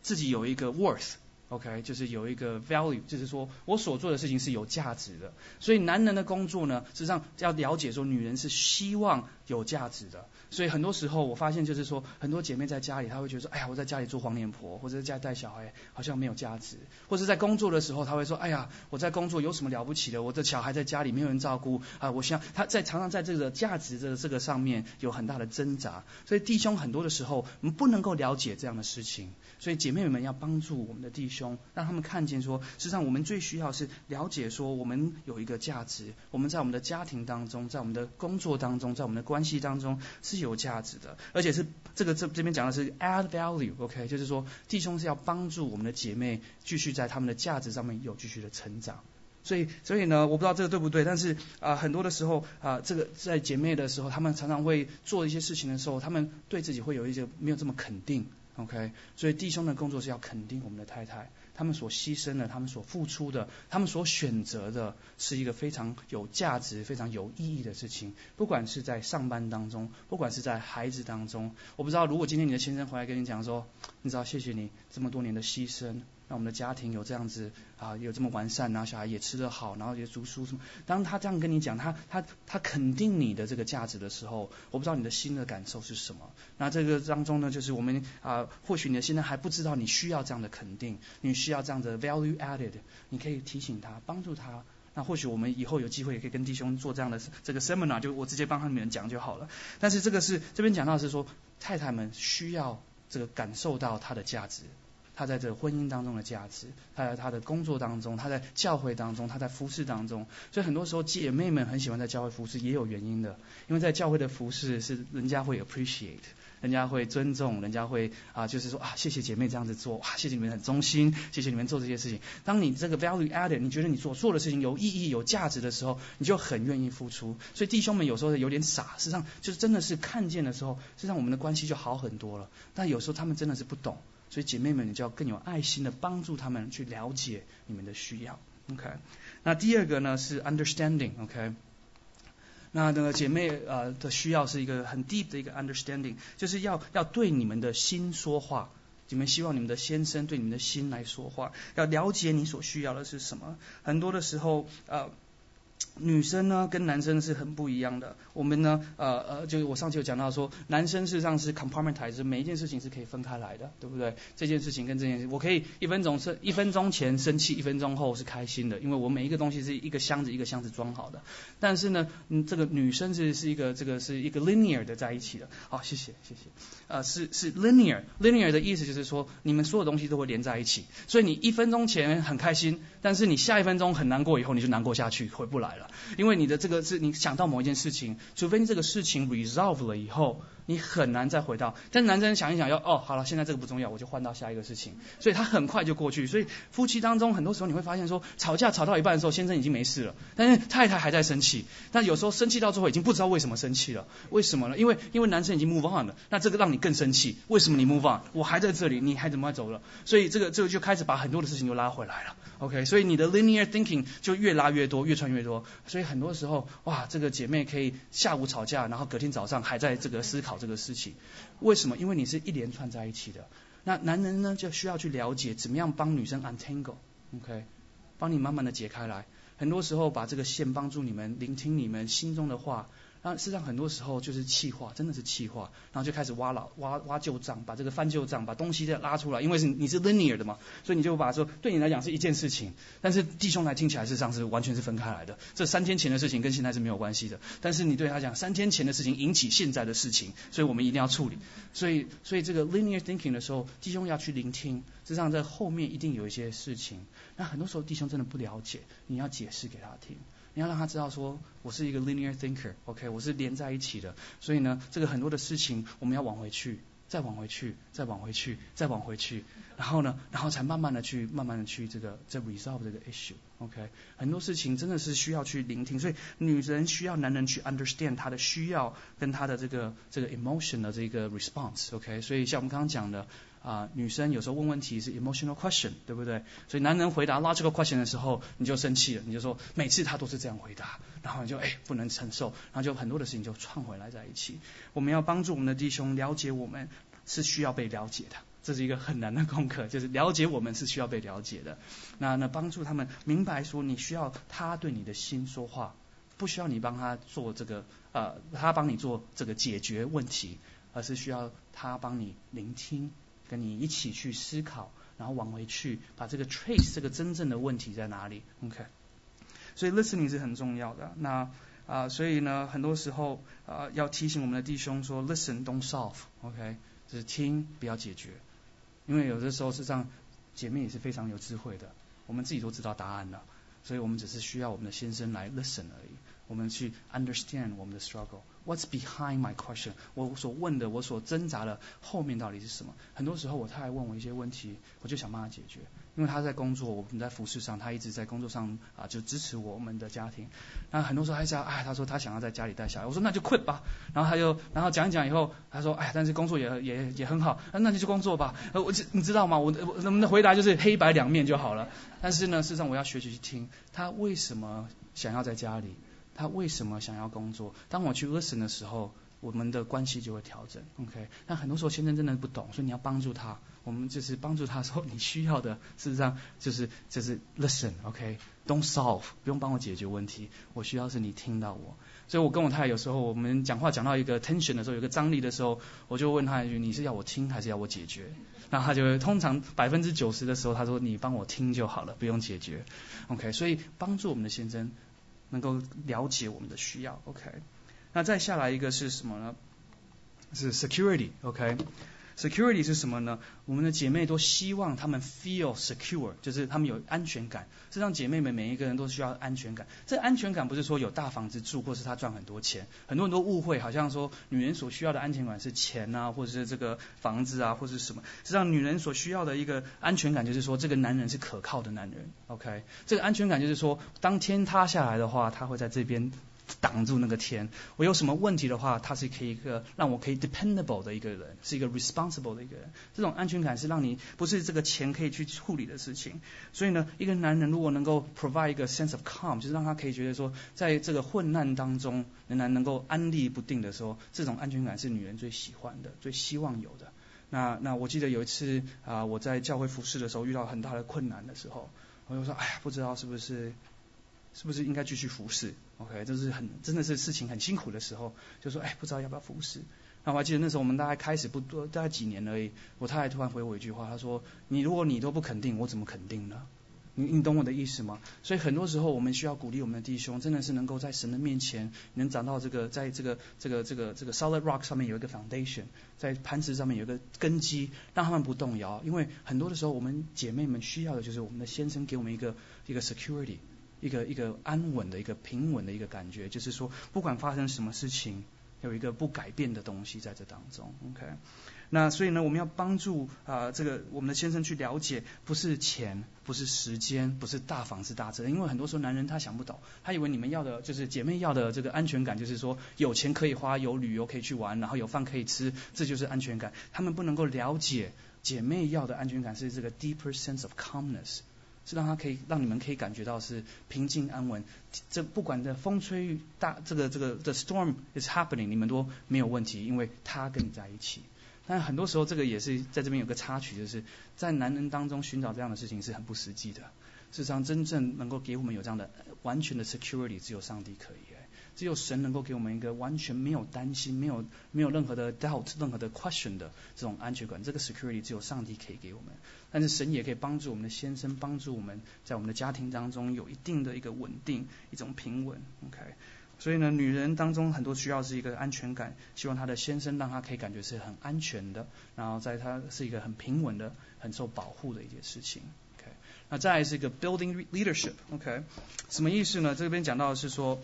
自己有一个 worth。OK，就是有一个 value，就是说我所做的事情是有价值的。所以男人的工作呢，实际上要了解说，女人是希望有价值的。所以很多时候我发现就是说，很多姐妹在家里，她会觉得说，哎呀，我在家里做黄脸婆，或者在家带小孩，好像没有价值；或者在工作的时候，她会说，哎呀，我在工作有什么了不起的？我的小孩在家里没有人照顾啊！我想她在常常在这个价值的这个上面有很大的挣扎。所以弟兄很多的时候，我们不能够了解这样的事情。所以姐妹们要帮助我们的弟兄，让他们看见说，实际上我们最需要是了解说，我们有一个价值，我们在我们的家庭当中，在我们的工作当中，在我们的关系当中是有价值的，而且是这个这这边讲的是 add value，OK，就是说弟兄是要帮助我们的姐妹继续在他们的价值上面有继续的成长。所以所以呢，我不知道这个对不对，但是啊，很多的时候啊，这个在姐妹的时候，他们常常会做一些事情的时候，他们对自己会有一些没有这么肯定。，OK，所以弟兄的工作是要肯定我们的太太。他们所牺牲的，他们所付出的，他们所选择的，是一个非常有价值、非常有意义的事情。不管是在上班当中，不管是在孩子当中，我不知道如果今天你的先生回来跟你讲说，你知道，谢谢你这么多年的牺牲。让我们的家庭有这样子啊，有这么完善，然后小孩也吃得好，然后也读书什么。当他这样跟你讲，他他他肯定你的这个价值的时候，我不知道你的心的感受是什么。那这个当中呢，就是我们啊，或许你的现在还不知道你需要这样的肯定，你需要这样的 value added，你可以提醒他，帮助他。那或许我们以后有机会也可以跟弟兄做这样的这个 seminar，就我直接帮他们讲就好了。但是这个是这边讲到是说，太太们需要这个感受到他的价值。他在这婚姻当中的价值，他在他的工作当中，他在教会当中，他在服饰当中，所以很多时候姐妹们很喜欢在教会服饰，也有原因的，因为在教会的服饰是人家会 appreciate，人家会尊重，人家会啊，就是说啊，谢谢姐妹这样子做，哇，谢谢你们很忠心，谢谢你们做这些事情。当你这个 value added，你觉得你所做的事情有意义、有价值的时候，你就很愿意付出。所以弟兄们有时候有点傻，实际上就是真的是看见的时候，实际上我们的关系就好很多了。但有时候他们真的是不懂。所以姐妹们，你就要更有爱心的帮助他们去了解你们的需要，OK？那第二个呢是 understanding，OK？那那个姐妹呃的需要是一个很 deep 的一个 understanding，就是要要对你们的心说话，你们希望你们的先生对你们的心来说话，要了解你所需要的是什么。很多的时候呃。女生呢跟男生是很不一样的。我们呢，呃呃，就是我上次有讲到说，男生事实上是 compartmentized，每一件事情是可以分开来的，对不对？这件事情跟这件事，我可以一分钟生一分钟前生气，一分钟后是开心的，因为我每一个东西是一个箱子一个箱子装好的。但是呢，嗯，这个女生是是一个这个是一个 linear 的在一起的。好，谢谢谢谢。呃，是是 linear，linear 的意思就是说，你们所有东西都会连在一起。所以你一分钟前很开心，但是你下一分钟很难过，以后你就难过下去，回不来。因为你的这个是你想到某一件事情，除非这个事情 resolve 了以后。你很难再回到，但男生想一想，要哦，好了，现在这个不重要，我就换到下一个事情，所以他很快就过去。所以夫妻当中，很多时候你会发现说，吵架吵到一半的时候，先生已经没事了，但是太太还在生气。但有时候生气到最后，已经不知道为什么生气了。为什么呢？因为因为男生已经 move on 了，那这个让你更生气。为什么你 move on？我还在这里，你还怎么走了？所以这个这个就开始把很多的事情又拉回来了。OK，所以你的 linear thinking 就越拉越多，越串越多。所以很多时候，哇，这个姐妹可以下午吵架，然后隔天早上还在这个思考这个事情。为什么？因为你是一连串在一起的。那男人呢，就需要去了解怎么样帮女生 untangle，OK，帮你慢慢的解开来。很多时候把这个线帮助你们聆听你们心中的话。那事实上很多时候就是气话，真的是气话，然后就开始挖老挖挖旧账，把这个翻旧账，把东西再拉出来，因为是你是 linear 的嘛，所以你就把说对你来讲是一件事情，但是弟兄来听起来事实上是完全是分开来的。这三天前的事情跟现在是没有关系的，但是你对他讲三天前的事情引起现在的事情，所以我们一定要处理。所以所以这个 linear thinking 的时候，弟兄要去聆听，事实上在后面一定有一些事情，那很多时候弟兄真的不了解，你要解释给他听。你要让他知道说，我是一个 linear thinker，OK，我是连在一起的。所以呢，这个很多的事情我们要往回去，再往回去，再往回去，再往回去，然后呢，然后才慢慢的去，慢慢的去这个这 resolve 这个 issue，OK。很多事情真的是需要去聆听，所以女人需要男人去 understand 她的需要跟她的这个这个 emotion 的这个 response，OK。所以像我们刚刚讲的。啊，女生有时候问问题是 emotional question，对不对？所以男人回答 logical question 的时候，你就生气了，你就说每次他都是这样回答，然后你就哎不能承受，然后就很多的事情就串回来在一起。我们要帮助我们的弟兄了解我们是需要被了解的，这是一个很难的功课，就是了解我们是需要被了解的。那那帮助他们明白说你需要他对你的心说话。不需要你帮他做这个呃，他帮你做这个解决问题，而是需要他帮你聆听，跟你一起去思考，然后往回去把这个 trace 这个真正的问题在哪里，OK？所以 listening 是很重要的。那啊，所以呢，很多时候啊，要提醒我们的弟兄说，listen don't solve，OK？就是听，不要解决。因为有的时候是这样，姐妹也是非常有智慧的，我们自己都知道答案了，所以我们只是需要我们的先生来 listen 而已，我们去 understand 我们的 struggle。What's behind my question？我所问的，我所挣扎的后面到底是什么？很多时候我太太问我一些问题，我就想帮他解决。因为他在工作，我们在服饰上，他一直在工作上啊，就支持我们的家庭。那很多时候还是要，哎，他说他想要在家里带小孩，我说那就 quit 吧。然后他就，然后讲一讲以后，他说，哎，但是工作也也也很好，那就去工作吧。我你知道吗？我我我们的回答就是黑白两面就好了。但是呢，事实上我要学习去听他为什么想要在家里，他为什么想要工作。当我去 listen 的时候。我们的关系就会调整，OK。那很多时候先生真的不懂，所以你要帮助他。我们就是帮助他说，你需要的事实上就是就是 listen，OK，don't solve，不用帮我解决问题，我需要是你听到我。所以我跟我太太有时候我们讲话讲到一个 tension 的时候，有个张力的时候，我就问他一句：你是要我听还是要我解决？那他就通常百分之九十的时候，他说你帮我听就好了，不用解决，OK。所以帮助我们的先生能够了解我们的需要，OK。那再下来一个是什么呢？是 security，OK。Security 是什么呢？我们的姐妹都希望她们 feel secure，就是她们有安全感。实际上，姐妹们每一个人都需要安全感。这安全感不是说有大房子住，或是她赚很多钱。很多人都误会，好像说女人所需要的安全感是钱啊，或者是这个房子啊，或者是什么。实际上，女人所需要的一个安全感就是说，这个男人是可靠的男人。OK，这个安全感就是说，当天塌下来的话，他会在这边。挡住那个天，我有什么问题的话，他是可以一个让我可以 dependable 的一个人，是一个 responsible 的一个人。这种安全感是让你不是这个钱可以去处理的事情。所以呢，一个男人如果能够 provide 一个 sense of calm，就是让他可以觉得说，在这个混乱当中仍然能够安立不定的时候，这种安全感是女人最喜欢的，最希望有的。那那我记得有一次啊，我在教会服侍的时候遇到很大的困难的时候，我就说，哎呀，不知道是不是。是不是应该继续服侍？OK，这是很真的是事情很辛苦的时候，就说哎，不知道要不要服侍。那我还记得那时候我们大概开始不多，大概几年而已。我太太突然回我一句话，她说：“你如果你都不肯定，我怎么肯定呢？你你懂我的意思吗？”所以很多时候我们需要鼓励我们的弟兄，真的是能够在神的面前能长到这个，在这个这个这个这个 solid rock 上面有一个 foundation，在磐石上面有一个根基，让他们不动摇。因为很多的时候，我们姐妹们需要的就是我们的先生给我们一个一个 security。一个一个安稳的一个平稳的一个感觉，就是说，不管发生什么事情，有一个不改变的东西在这当中。OK，那所以呢，我们要帮助啊，这个我们的先生去了解，不是钱，不是时间，不是大房子大车，因为很多时候男人他想不懂，他以为你们要的就是姐妹要的这个安全感，就是说有钱可以花，有旅游可以去玩，然后有饭可以吃，这就是安全感。他们不能够了解姐妹要的安全感是这个 deeper sense of calmness。是让他可以让你们可以感觉到是平静安稳，这不管的风吹雨大，这个这个 the storm is happening，你们都没有问题，因为他跟你在一起。但很多时候这个也是在这边有个插曲，就是在男人当中寻找这样的事情是很不实际的。事实上，真正能够给我们有这样的完全的 security，只有上帝可以。只有神能够给我们一个完全没有担心、没有没有任何的 doubt、任何的 question 的这种安全感。这个 security 只有上帝可以给我们。但是神也可以帮助我们的先生，帮助我们在我们的家庭当中有一定的一个稳定、一种平稳。OK，所以呢，女人当中很多需要是一个安全感，希望她的先生让她可以感觉是很安全的，然后在她是一个很平稳的、很受保护的一件事情。OK，那再来是一个 building leadership。OK，什么意思呢？这边讲到的是说。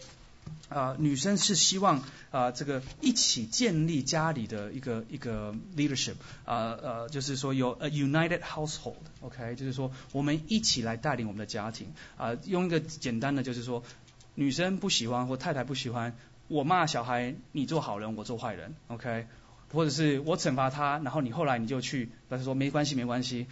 啊，女生是希望啊，这个一起建立家里的一个一个 leadership，啊呃，就是说有 a united household，OK，就是说我们一起来带领我们的家庭，啊，用一个简单的就是说，女生不喜欢或太太不喜欢我骂小孩，你做好人，我做坏人，OK。或者是我惩罚他，然后你后来你就去，他说没关系没关系，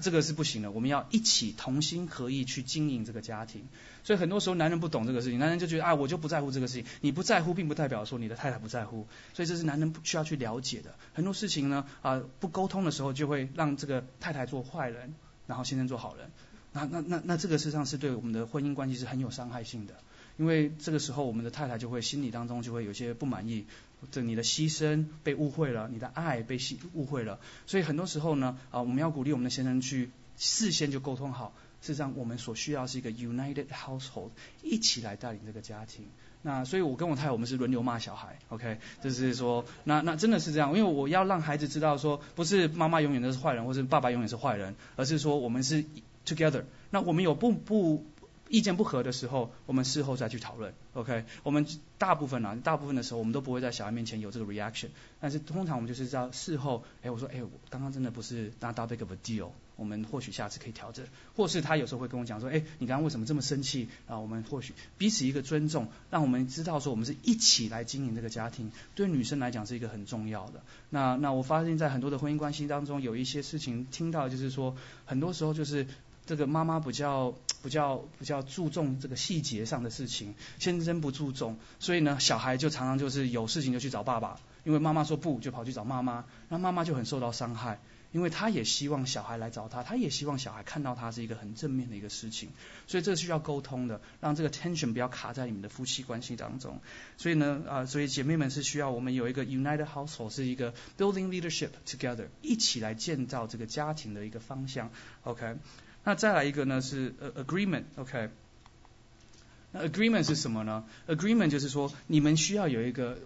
这个是不行的。我们要一起同心合意去经营这个家庭。所以很多时候男人不懂这个事情，男人就觉得啊我就不在乎这个事情。你不在乎，并不代表说你的太太不在乎。所以这是男人不需要去了解的。很多事情呢啊不沟通的时候，就会让这个太太做坏人，然后先生做好人。那那那那这个事实上是对我们的婚姻关系是很有伤害性的。因为这个时候我们的太太就会心里当中就会有些不满意，这你的牺牲被误会了，你的爱被误误会了，所以很多时候呢，啊，我们要鼓励我们的先生去事先就沟通好，事实上我们所需要是一个 united household，一起来带领这个家庭。那所以，我跟我太太我们是轮流骂小孩，OK，就是说，那那真的是这样，因为我要让孩子知道说，不是妈妈永远都是坏人，或是爸爸永远是坏人，而是说我们是 together。那我们有不不意见不合的时候，我们事后再去讨论，OK。我们大部分啊，大部分的时候我们都不会在小孩面前有这个 reaction，但是通常我们就是在事后，哎，我说，哎，刚刚真的不是 not that big of a deal。我们或许下次可以调整，或是他有时候会跟我讲说，哎，你刚刚为什么这么生气啊？我们或许彼此一个尊重，让我们知道说我们是一起来经营这个家庭，对女生来讲是一个很重要的。那那我发现，在很多的婚姻关系当中，有一些事情听到就是说，很多时候就是这个妈妈比较 比较比较注重这个细节上的事情，先生不注重，所以呢，小孩就常常就是有事情就去找爸爸，因为妈妈说不，就跑去找妈妈，那妈妈就很受到伤害。因为他也希望小孩来找他，他也希望小孩看到他是一个很正面的一个事情，所以这是需要沟通的，让这个 tension 不要卡在你们的夫妻关系当中。所以呢，啊，所以姐妹们是需要我们有一个 united household，是一个 building leadership together，一起来建造这个家庭的一个方向。OK，那再来一个呢是 agreement。OK，那 agreement 是什么呢？agreement 就是说你们需要有一个。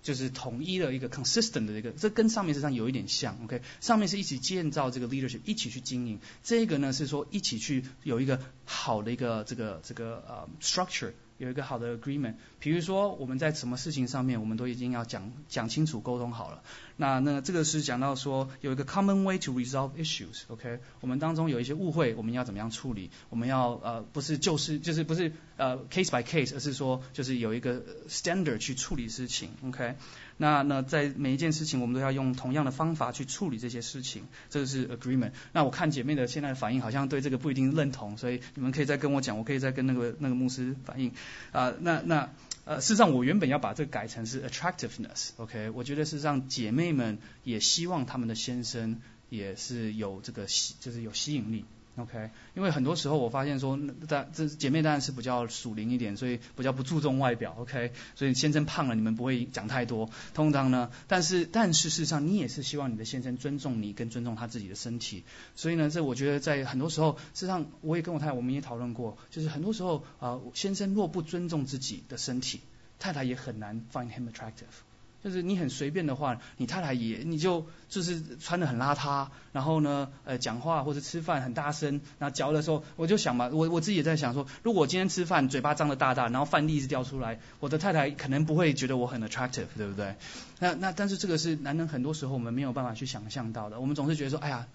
就是统一的一个 consistent 的一个，这跟上面实际上有一点像，OK，上面是一起建造这个 leadership，一起去经营，这个呢是说一起去有一个好的一个这个这个呃 structure。有一个好的 agreement，比如说我们在什么事情上面，我们都已经要讲讲清楚、沟通好了。那那这个是讲到说有一个 common way to resolve issues，OK？我们当中有一些误会，我们要怎么样处理？我们要呃不是就是就是不是呃 case by case，而是说就是有一个 standard 去处理事情，OK？那那在每一件事情，我们都要用同样的方法去处理这些事情，这个是 agreement。那我看姐妹的现在的反应，好像对这个不一定认同，所以你们可以再跟我讲，我可以再跟那个那个牧师反映。啊，那那呃，事实上我原本要把这个改成是 attractiveness，OK？我觉得是让姐妹们也希望他们的先生也是有这个吸，就是有吸引力。OK，因为很多时候我发现说，但这姐妹当然是比较属灵一点，所以比较不注重外表。OK，所以先生胖了，你们不会讲太多。通常呢，但是但是事实上，你也是希望你的先生尊重你，跟尊重他自己的身体。所以呢，这我觉得在很多时候，事实上我也跟我太太我们也讨论过，就是很多时候啊，先生若不尊重自己的身体，太太也很难 find him attractive。就是你很随便的话，你太太也你就就是穿的很邋遢，然后呢，呃，讲话或者吃饭很大声，然后嚼的时候，我就想嘛，我我自己也在想说，如果我今天吃饭嘴巴张的大大，然后饭粒一直掉出来，我的太太可能不会觉得我很 attractive，对不对？那那但是这个是男人很多时候我们没有办法去想象到的，我们总是觉得说，哎呀，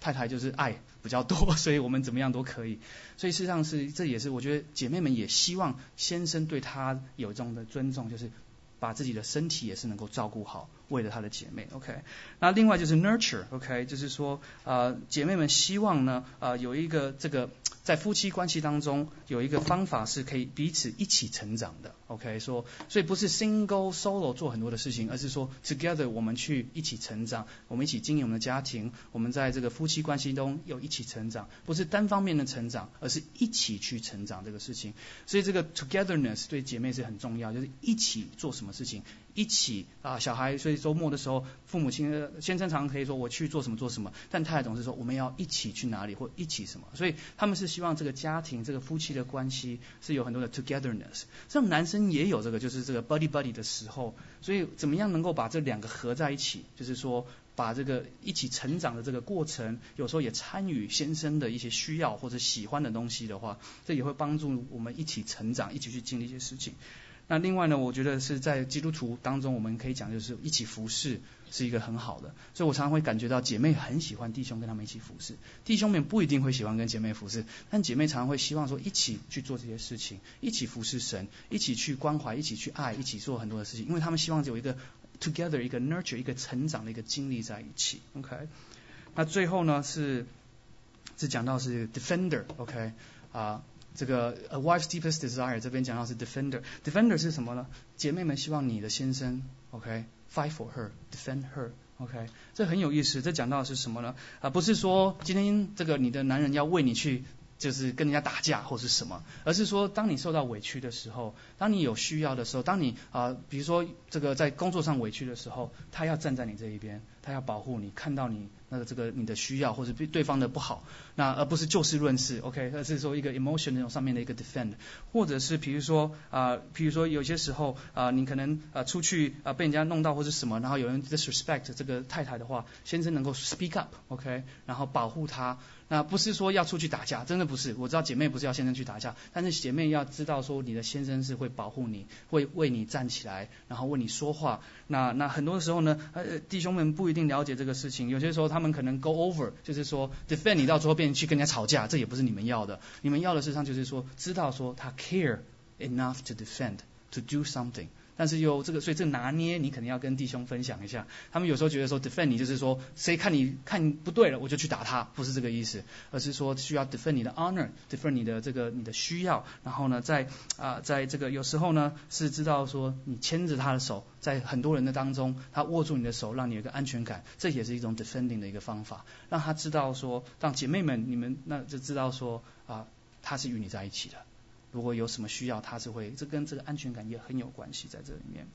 太太就是爱比较多，所以我们怎么样都可以。所以事实上是这也是我觉得姐妹们也希望先生对她有这种的尊重，就是。把自己的身体也是能够照顾好，为了她的姐妹，OK。那另外就是 nurture，OK，就是说，呃，姐妹们希望呢，呃，有一个这个。在夫妻关系当中，有一个方法是可以彼此一起成长的。OK，说，所以不是 single solo 做很多的事情，而是说 together 我们去一起成长，我们一起经营我们的家庭，我们在这个夫妻关系中有一起成长，不是单方面的成长，而是一起去成长这个事情。所以这个 togetherness 对姐妹是很重要，就是一起做什么事情。一起啊，小孩，所以周末的时候，父母亲先生常可以说我去做什么做什么，但太太总是说我们要一起去哪里或一起什么，所以他们是希望这个家庭这个夫妻的关系是有很多的 togetherness，像男生也有这个就是这个 buddy buddy 的时候，所以怎么样能够把这两个合在一起，就是说把这个一起成长的这个过程，有时候也参与先生的一些需要或者喜欢的东西的话，这也会帮助我们一起成长，一起去经历一些事情。那另外呢，我觉得是在基督徒当中，我们可以讲就是一起服侍是一个很好的，所以我常常会感觉到姐妹很喜欢弟兄跟他们一起服侍，弟兄们不一定会喜欢跟姐妹服侍，但姐妹常常会希望说一起去做这些事情，一起服侍神，一起去关怀，一起去爱，一起做很多的事情，因为他们希望有一个 together 一个 nurture 一个成长的一个经历在一起。OK，那最后呢是是讲到是 defender，OK 啊。这个 a wife's deepest desire 这边讲到是 defender，defender 是什么呢？姐妹们希望你的先生，OK，fight for her，defend her，OK，这很有意思。这讲到的是什么呢？啊，不是说今天这个你的男人要为你去就是跟人家打架或是什么，而是说，当你受到委屈的时候，当你有需要的时候，当你啊，比如说这个在工作上委屈的时候，他要站在你这一边，他要保护你，看到你那个这个你的需要或者对对方的不好，那而不是就事论事，OK，而是说一个 emotion 那种上面的一个 defend，或者是比如说啊，比如说有些时候啊，你可能啊出去啊被人家弄到或者什么，然后有人 disrespect 这个太太的话，先生能够 speak up，OK，然后保护她。那不是说要出去打架，真的不是。我知道姐妹不是要先生去打架，但是姐妹要知道说你的先生是会保护你，会为你站起来，然后为你说话。那那很多时候呢，呃，弟兄们不一定了解这个事情，有些时候他们可能 go over，就是说 defend 你到最后变去跟人家吵架，这也不是你们要的。你们要的事实上就是说，知道说他 care enough to defend，to do something。但是有这个，所以这拿捏你肯定要跟弟兄分享一下。他们有时候觉得说 defend 你就是说，谁看你看你不对了，我就去打他，不是这个意思，而是说需要 defend 你的 honor，defend 你的这个你的需要。然后呢，在啊，在这个有时候呢，是知道说你牵着他的手，在很多人的当中，他握住你的手，让你有个安全感，这也是一种 defending 的一个方法，让他知道说，让姐妹们你们那就知道说啊，他是与你在一起的。如果有什么需要，他是会，这跟这个安全感也很有关系在这里面。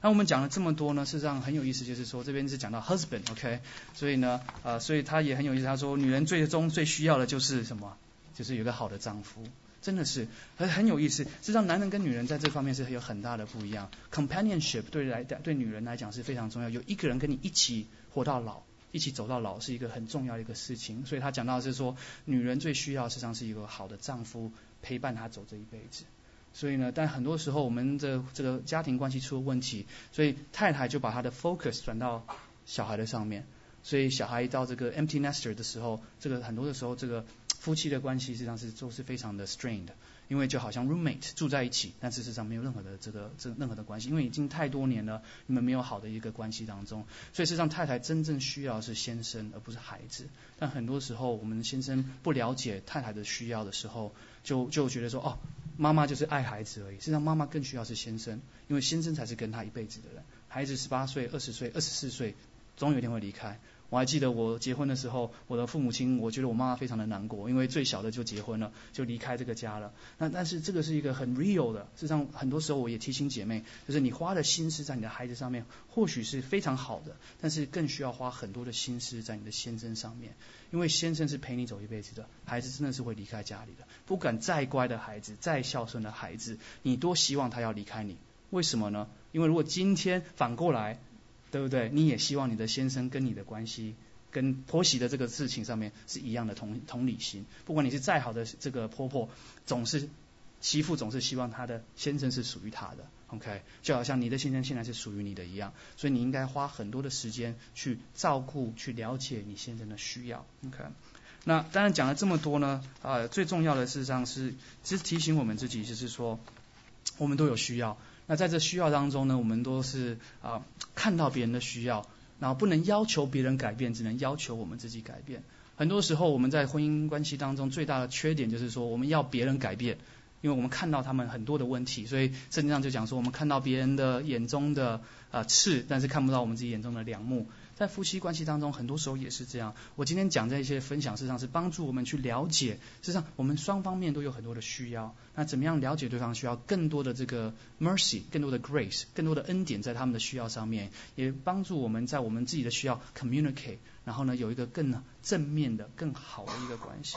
那我们讲了这么多呢，事实上很有意思，就是说这边是讲到 husband，OK，所以呢，呃，所以他也很有意思，他说女人最终最需要的就是什么？就是有个好的丈夫，真的是很很有意思。事实上，男人跟女人在这方面是有很大的不一样。Companionship 对来对女人来讲是非常重要，有一个人跟你一起活到老，一起走到老是一个很重要的一个事情。所以他讲到是说，女人最需要实际上是一个好的丈夫。陪伴他走这一辈子，所以呢，但很多时候我们的这个家庭关系出了问题，所以太太就把她的 focus 转到小孩的上面，所以小孩一到这个 empty nester 的时候，这个很多的时候，这个夫妻的关系实际上是都是非常的 strained。因为就好像 roommate 住在一起，但事实上没有任何的这个这任何的关系，因为已经太多年了，你们没有好的一个关系当中，所以事实上太太真正需要是先生而不是孩子。但很多时候我们先生不了解太太的需要的时候，就就觉得说哦，妈妈就是爱孩子而已。事实上妈妈更需要是先生，因为先生才是跟他一辈子的人。孩子十八岁、二十岁、二十四岁，总有一天会离开。我还记得我结婚的时候，我的父母亲，我觉得我妈妈非常的难过，因为最小的就结婚了，就离开这个家了。那但是这个是一个很 real 的，事实上很多时候我也提醒姐妹，就是你花的心思在你的孩子上面，或许是非常好的，但是更需要花很多的心思在你的先生上面，因为先生是陪你走一辈子的，孩子真的是会离开家里的。不管再乖的孩子，再孝顺的孩子，你多希望他要离开你，为什么呢？因为如果今天反过来。对不对？你也希望你的先生跟你的关系，跟婆媳的这个事情上面是一样的同同理心。不管你是再好的这个婆婆，总是媳妇总是希望她的先生是属于她的。OK，就好像你的先生现在是属于你的一样，所以你应该花很多的时间去照顾、去了解你先生的需要。OK，那当然讲了这么多呢，啊，最重要的事实上是，其实提醒我们自己，就是说，我们都有需要。那在这需要当中呢，我们都是啊看到别人的需要，然后不能要求别人改变，只能要求我们自己改变。很多时候我们在婚姻关系当中最大的缺点就是说，我们要别人改变，因为我们看到他们很多的问题，所以圣经上就讲说，我们看到别人的眼中的啊刺，但是看不到我们自己眼中的良木。在夫妻关系当中，很多时候也是这样。我今天讲这些分享，事实上是帮助我们去了解，事实上我们双方面都有很多的需要。那怎么样了解对方需要更多的这个 mercy，更多的 grace，更多的恩典在他们的需要上面，也帮助我们在我们自己的需要 communicate，然后呢有一个更正面的、更好的一个关系。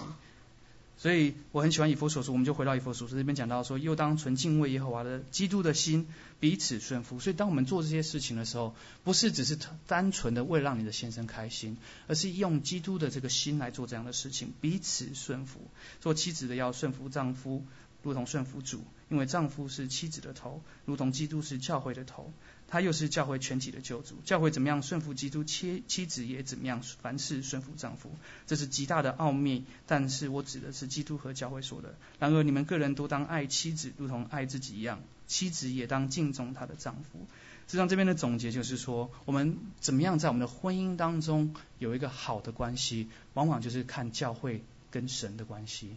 所以我很喜欢以佛所说，我们就回到以佛所说这边讲到说，又当纯敬畏耶和华的基督的心彼此顺服。所以当我们做这些事情的时候，不是只是单纯的为了让你的先生开心，而是用基督的这个心来做这样的事情，彼此顺服。做妻子的要顺服丈夫，如同顺服主，因为丈夫是妻子的头，如同基督是教会的头。他又是教会全体的救主，教会怎么样顺服基督，妻妻子也怎么样凡事顺服丈夫，这是极大的奥秘。但是我指的是基督和教会说的。然而你们个人都当爱妻子，如同爱自己一样，妻子也当敬重她的丈夫。实际上这边的总结就是说，我们怎么样在我们的婚姻当中有一个好的关系，往往就是看教会跟神的关系。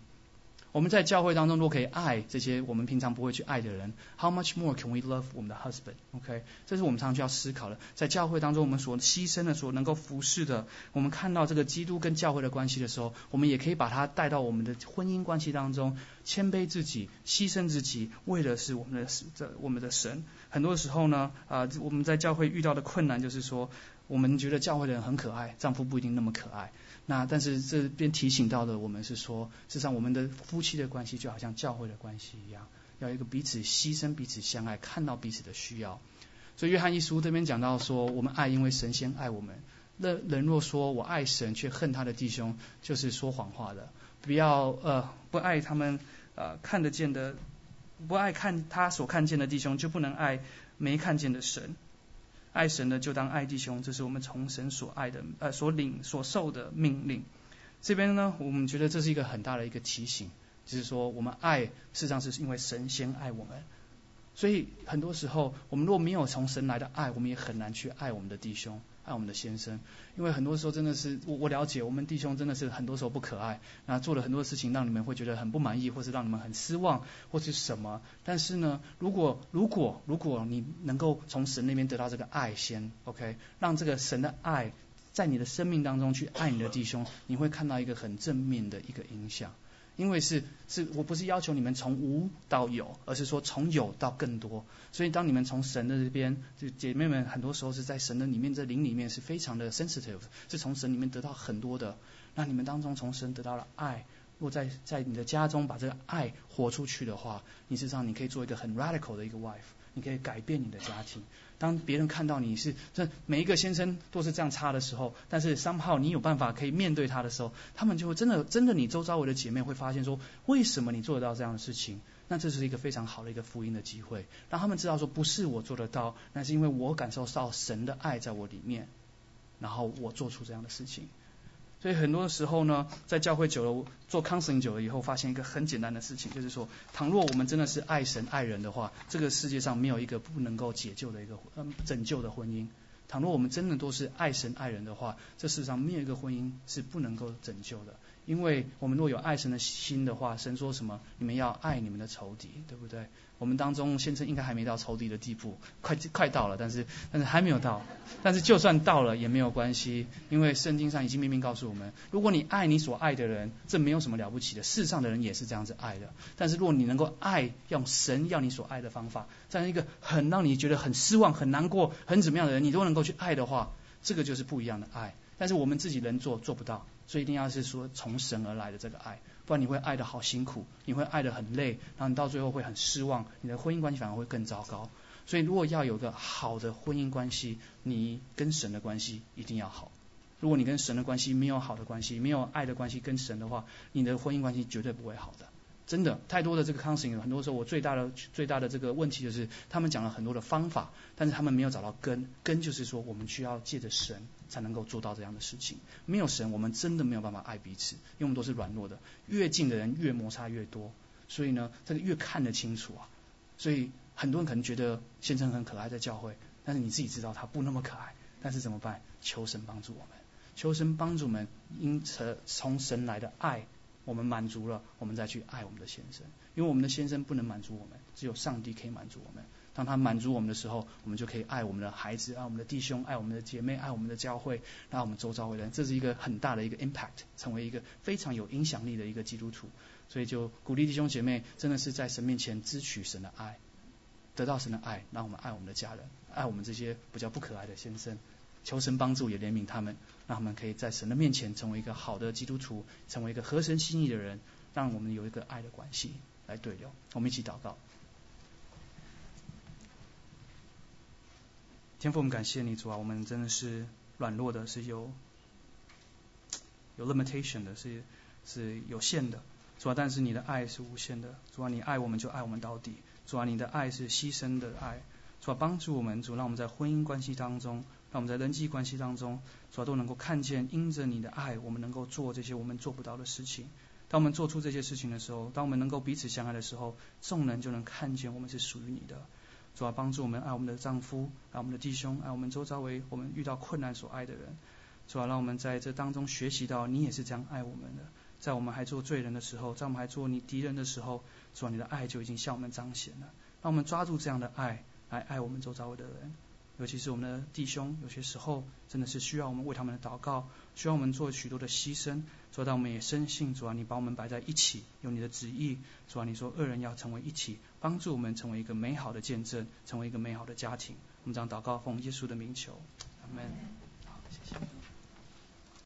我们在教会当中，如果可以爱这些我们平常不会去爱的人，How much more can we love 我们的 husband？OK，这是我们常常需要思考的。在教会当中，我们所牺牲的、所能够服侍的，我们看到这个基督跟教会的关系的时候，我们也可以把它带到我们的婚姻关系当中，谦卑自己，牺牲自己，为的是我们的这我们的神。很多时候呢，啊，我们在教会遇到的困难就是说，我们觉得教会的人很可爱，丈夫不一定那么可爱。那但是这边提醒到的，我们是说，事实上我们的夫妻的关系就好像教会的关系一样，要一个彼此牺牲、彼此相爱，看到彼此的需要。所以约翰一书这边讲到说，我们爱，因为神先爱我们。那人若说我爱神，却恨他的弟兄，就是说谎话的。不要呃不爱他们呃看得见的，不爱看他所看见的弟兄，就不能爱没看见的神。爱神呢就当爱弟兄，这是我们从神所爱的呃所领所受的命令。这边呢，我们觉得这是一个很大的一个提醒，就是说我们爱事实上是因为神先爱我们。所以很多时候，我们若没有从神来的爱，我们也很难去爱我们的弟兄。爱我们的先生，因为很多时候真的是我我了解，我们弟兄真的是很多时候不可爱，那做了很多事情让你们会觉得很不满意，或是让你们很失望，或是什么。但是呢，如果如果如果你能够从神那边得到这个爱先，OK，让这个神的爱在你的生命当中去爱你的弟兄，你会看到一个很正面的一个影响。因为是是我不是要求你们从无到有，而是说从有到更多。所以当你们从神的这边，就姐妹们很多时候是在神的里面，这灵里面是非常的 sensitive，是从神里面得到很多的。那你们当中从神得到了爱，若在在你的家中把这个爱活出去的话，你事实上你可以做一个很 radical 的一个 wife，你可以改变你的家庭。当别人看到你是这每一个先生都是这样差的时候，但是三号你有办法可以面对他的时候，他们就会真的真的你周遭我的姐妹会发现说，为什么你做得到这样的事情？那这是一个非常好的一个福音的机会，让他们知道说不是我做得到，那是因为我感受到神的爱在我里面，然后我做出这样的事情。所以很多时候呢，在教会久了，做康圣久了以后，发现一个很简单的事情，就是说，倘若我们真的是爱神爱人的话，这个世界上没有一个不能够解救的一个嗯拯救的婚姻。倘若我们真的都是爱神爱人的话，这世上没有一个婚姻是不能够拯救的。因为我们若有爱神的心的话，神说什么？你们要爱你们的仇敌，对不对？我们当中先生应该还没到仇敌的地步，快快到了，但是但是还没有到。但是就算到了也没有关系，因为圣经上已经明明告诉我们，如果你爱你所爱的人，这没有什么了不起的，世上的人也是这样子爱的。但是如果你能够爱用神要你所爱的方法，这样一个很让你觉得很失望、很难过、很怎么样的人，你都能够去爱的话，这个就是不一样的爱。但是我们自己能做做不到，所以一定要是说从神而来的这个爱。不然你会爱的好辛苦，你会爱的很累，然后你到最后会很失望，你的婚姻关系反而会更糟糕。所以如果要有个好的婚姻关系，你跟神的关系一定要好。如果你跟神的关系没有好的关系，没有爱的关系跟神的话，你的婚姻关系绝对不会好的。真的，太多的这个 counseling，很多时候我最大的最大的这个问题就是，他们讲了很多的方法，但是他们没有找到根。根就是说，我们需要借着神才能够做到这样的事情。没有神，我们真的没有办法爱彼此，因为我们都是软弱的。越近的人越摩擦越多，所以呢，这个越看得清楚啊。所以很多人可能觉得先生很可爱在教会，但是你自己知道他不那么可爱。但是怎么办？求神帮助我们，求神帮助我们，因此从神来的爱。我们满足了，我们再去爱我们的先生，因为我们的先生不能满足我们，只有上帝可以满足我们。当他满足我们的时候，我们就可以爱我们的孩子，爱我们的弟兄，爱我们的姐妹，爱我们的教会，爱我们周遭的人。这是一个很大的一个 impact，成为一个非常有影响力的一个基督徒。所以就鼓励弟兄姐妹，真的是在神面前支取神的爱，得到神的爱，让我们爱我们的家人，爱我们这些比较不可爱的先生。求神帮助，也怜悯他们，让他们可以在神的面前成为一个好的基督徒，成为一个合神心意的人，让我们有一个爱的关系来对流。我们一起祷告。天父，我们感谢你，主啊，我们真的是软弱的，是有有 limitation 的，是是有限的，主啊，但是你的爱是无限的，主啊，你爱我们就爱我们到底，主啊，你的爱是牺牲的爱，主啊，帮助我们，主让我们在婚姻关系当中。让我们在人际关系当中，主要都能够看见，因着你的爱，我们能够做这些我们做不到的事情。当我们做出这些事情的时候，当我们能够彼此相爱的时候，众人就能看见我们是属于你的。主要帮助我们爱我们的丈夫，爱我们的弟兄，爱我们周遭为我们遇到困难所爱的人。主要让我们在这当中学习到，你也是这样爱我们的。在我们还做罪人的时候，在我们还做你敌人的时候，主要，你的爱就已经向我们彰显了。让我们抓住这样的爱，来爱我们周遭的人，尤其是我们的弟兄，有些时候真的是需要我们为他们的祷告，需要我们做许多的牺牲。做到我们也深信，主啊，你把我们摆在一起，有你的旨意。主啊，你说恶人要成为一起，帮助我们成为一个美好的见证，成为一个美好的家庭。我们这样祷告，奉耶稣的名求，阿门。好，谢谢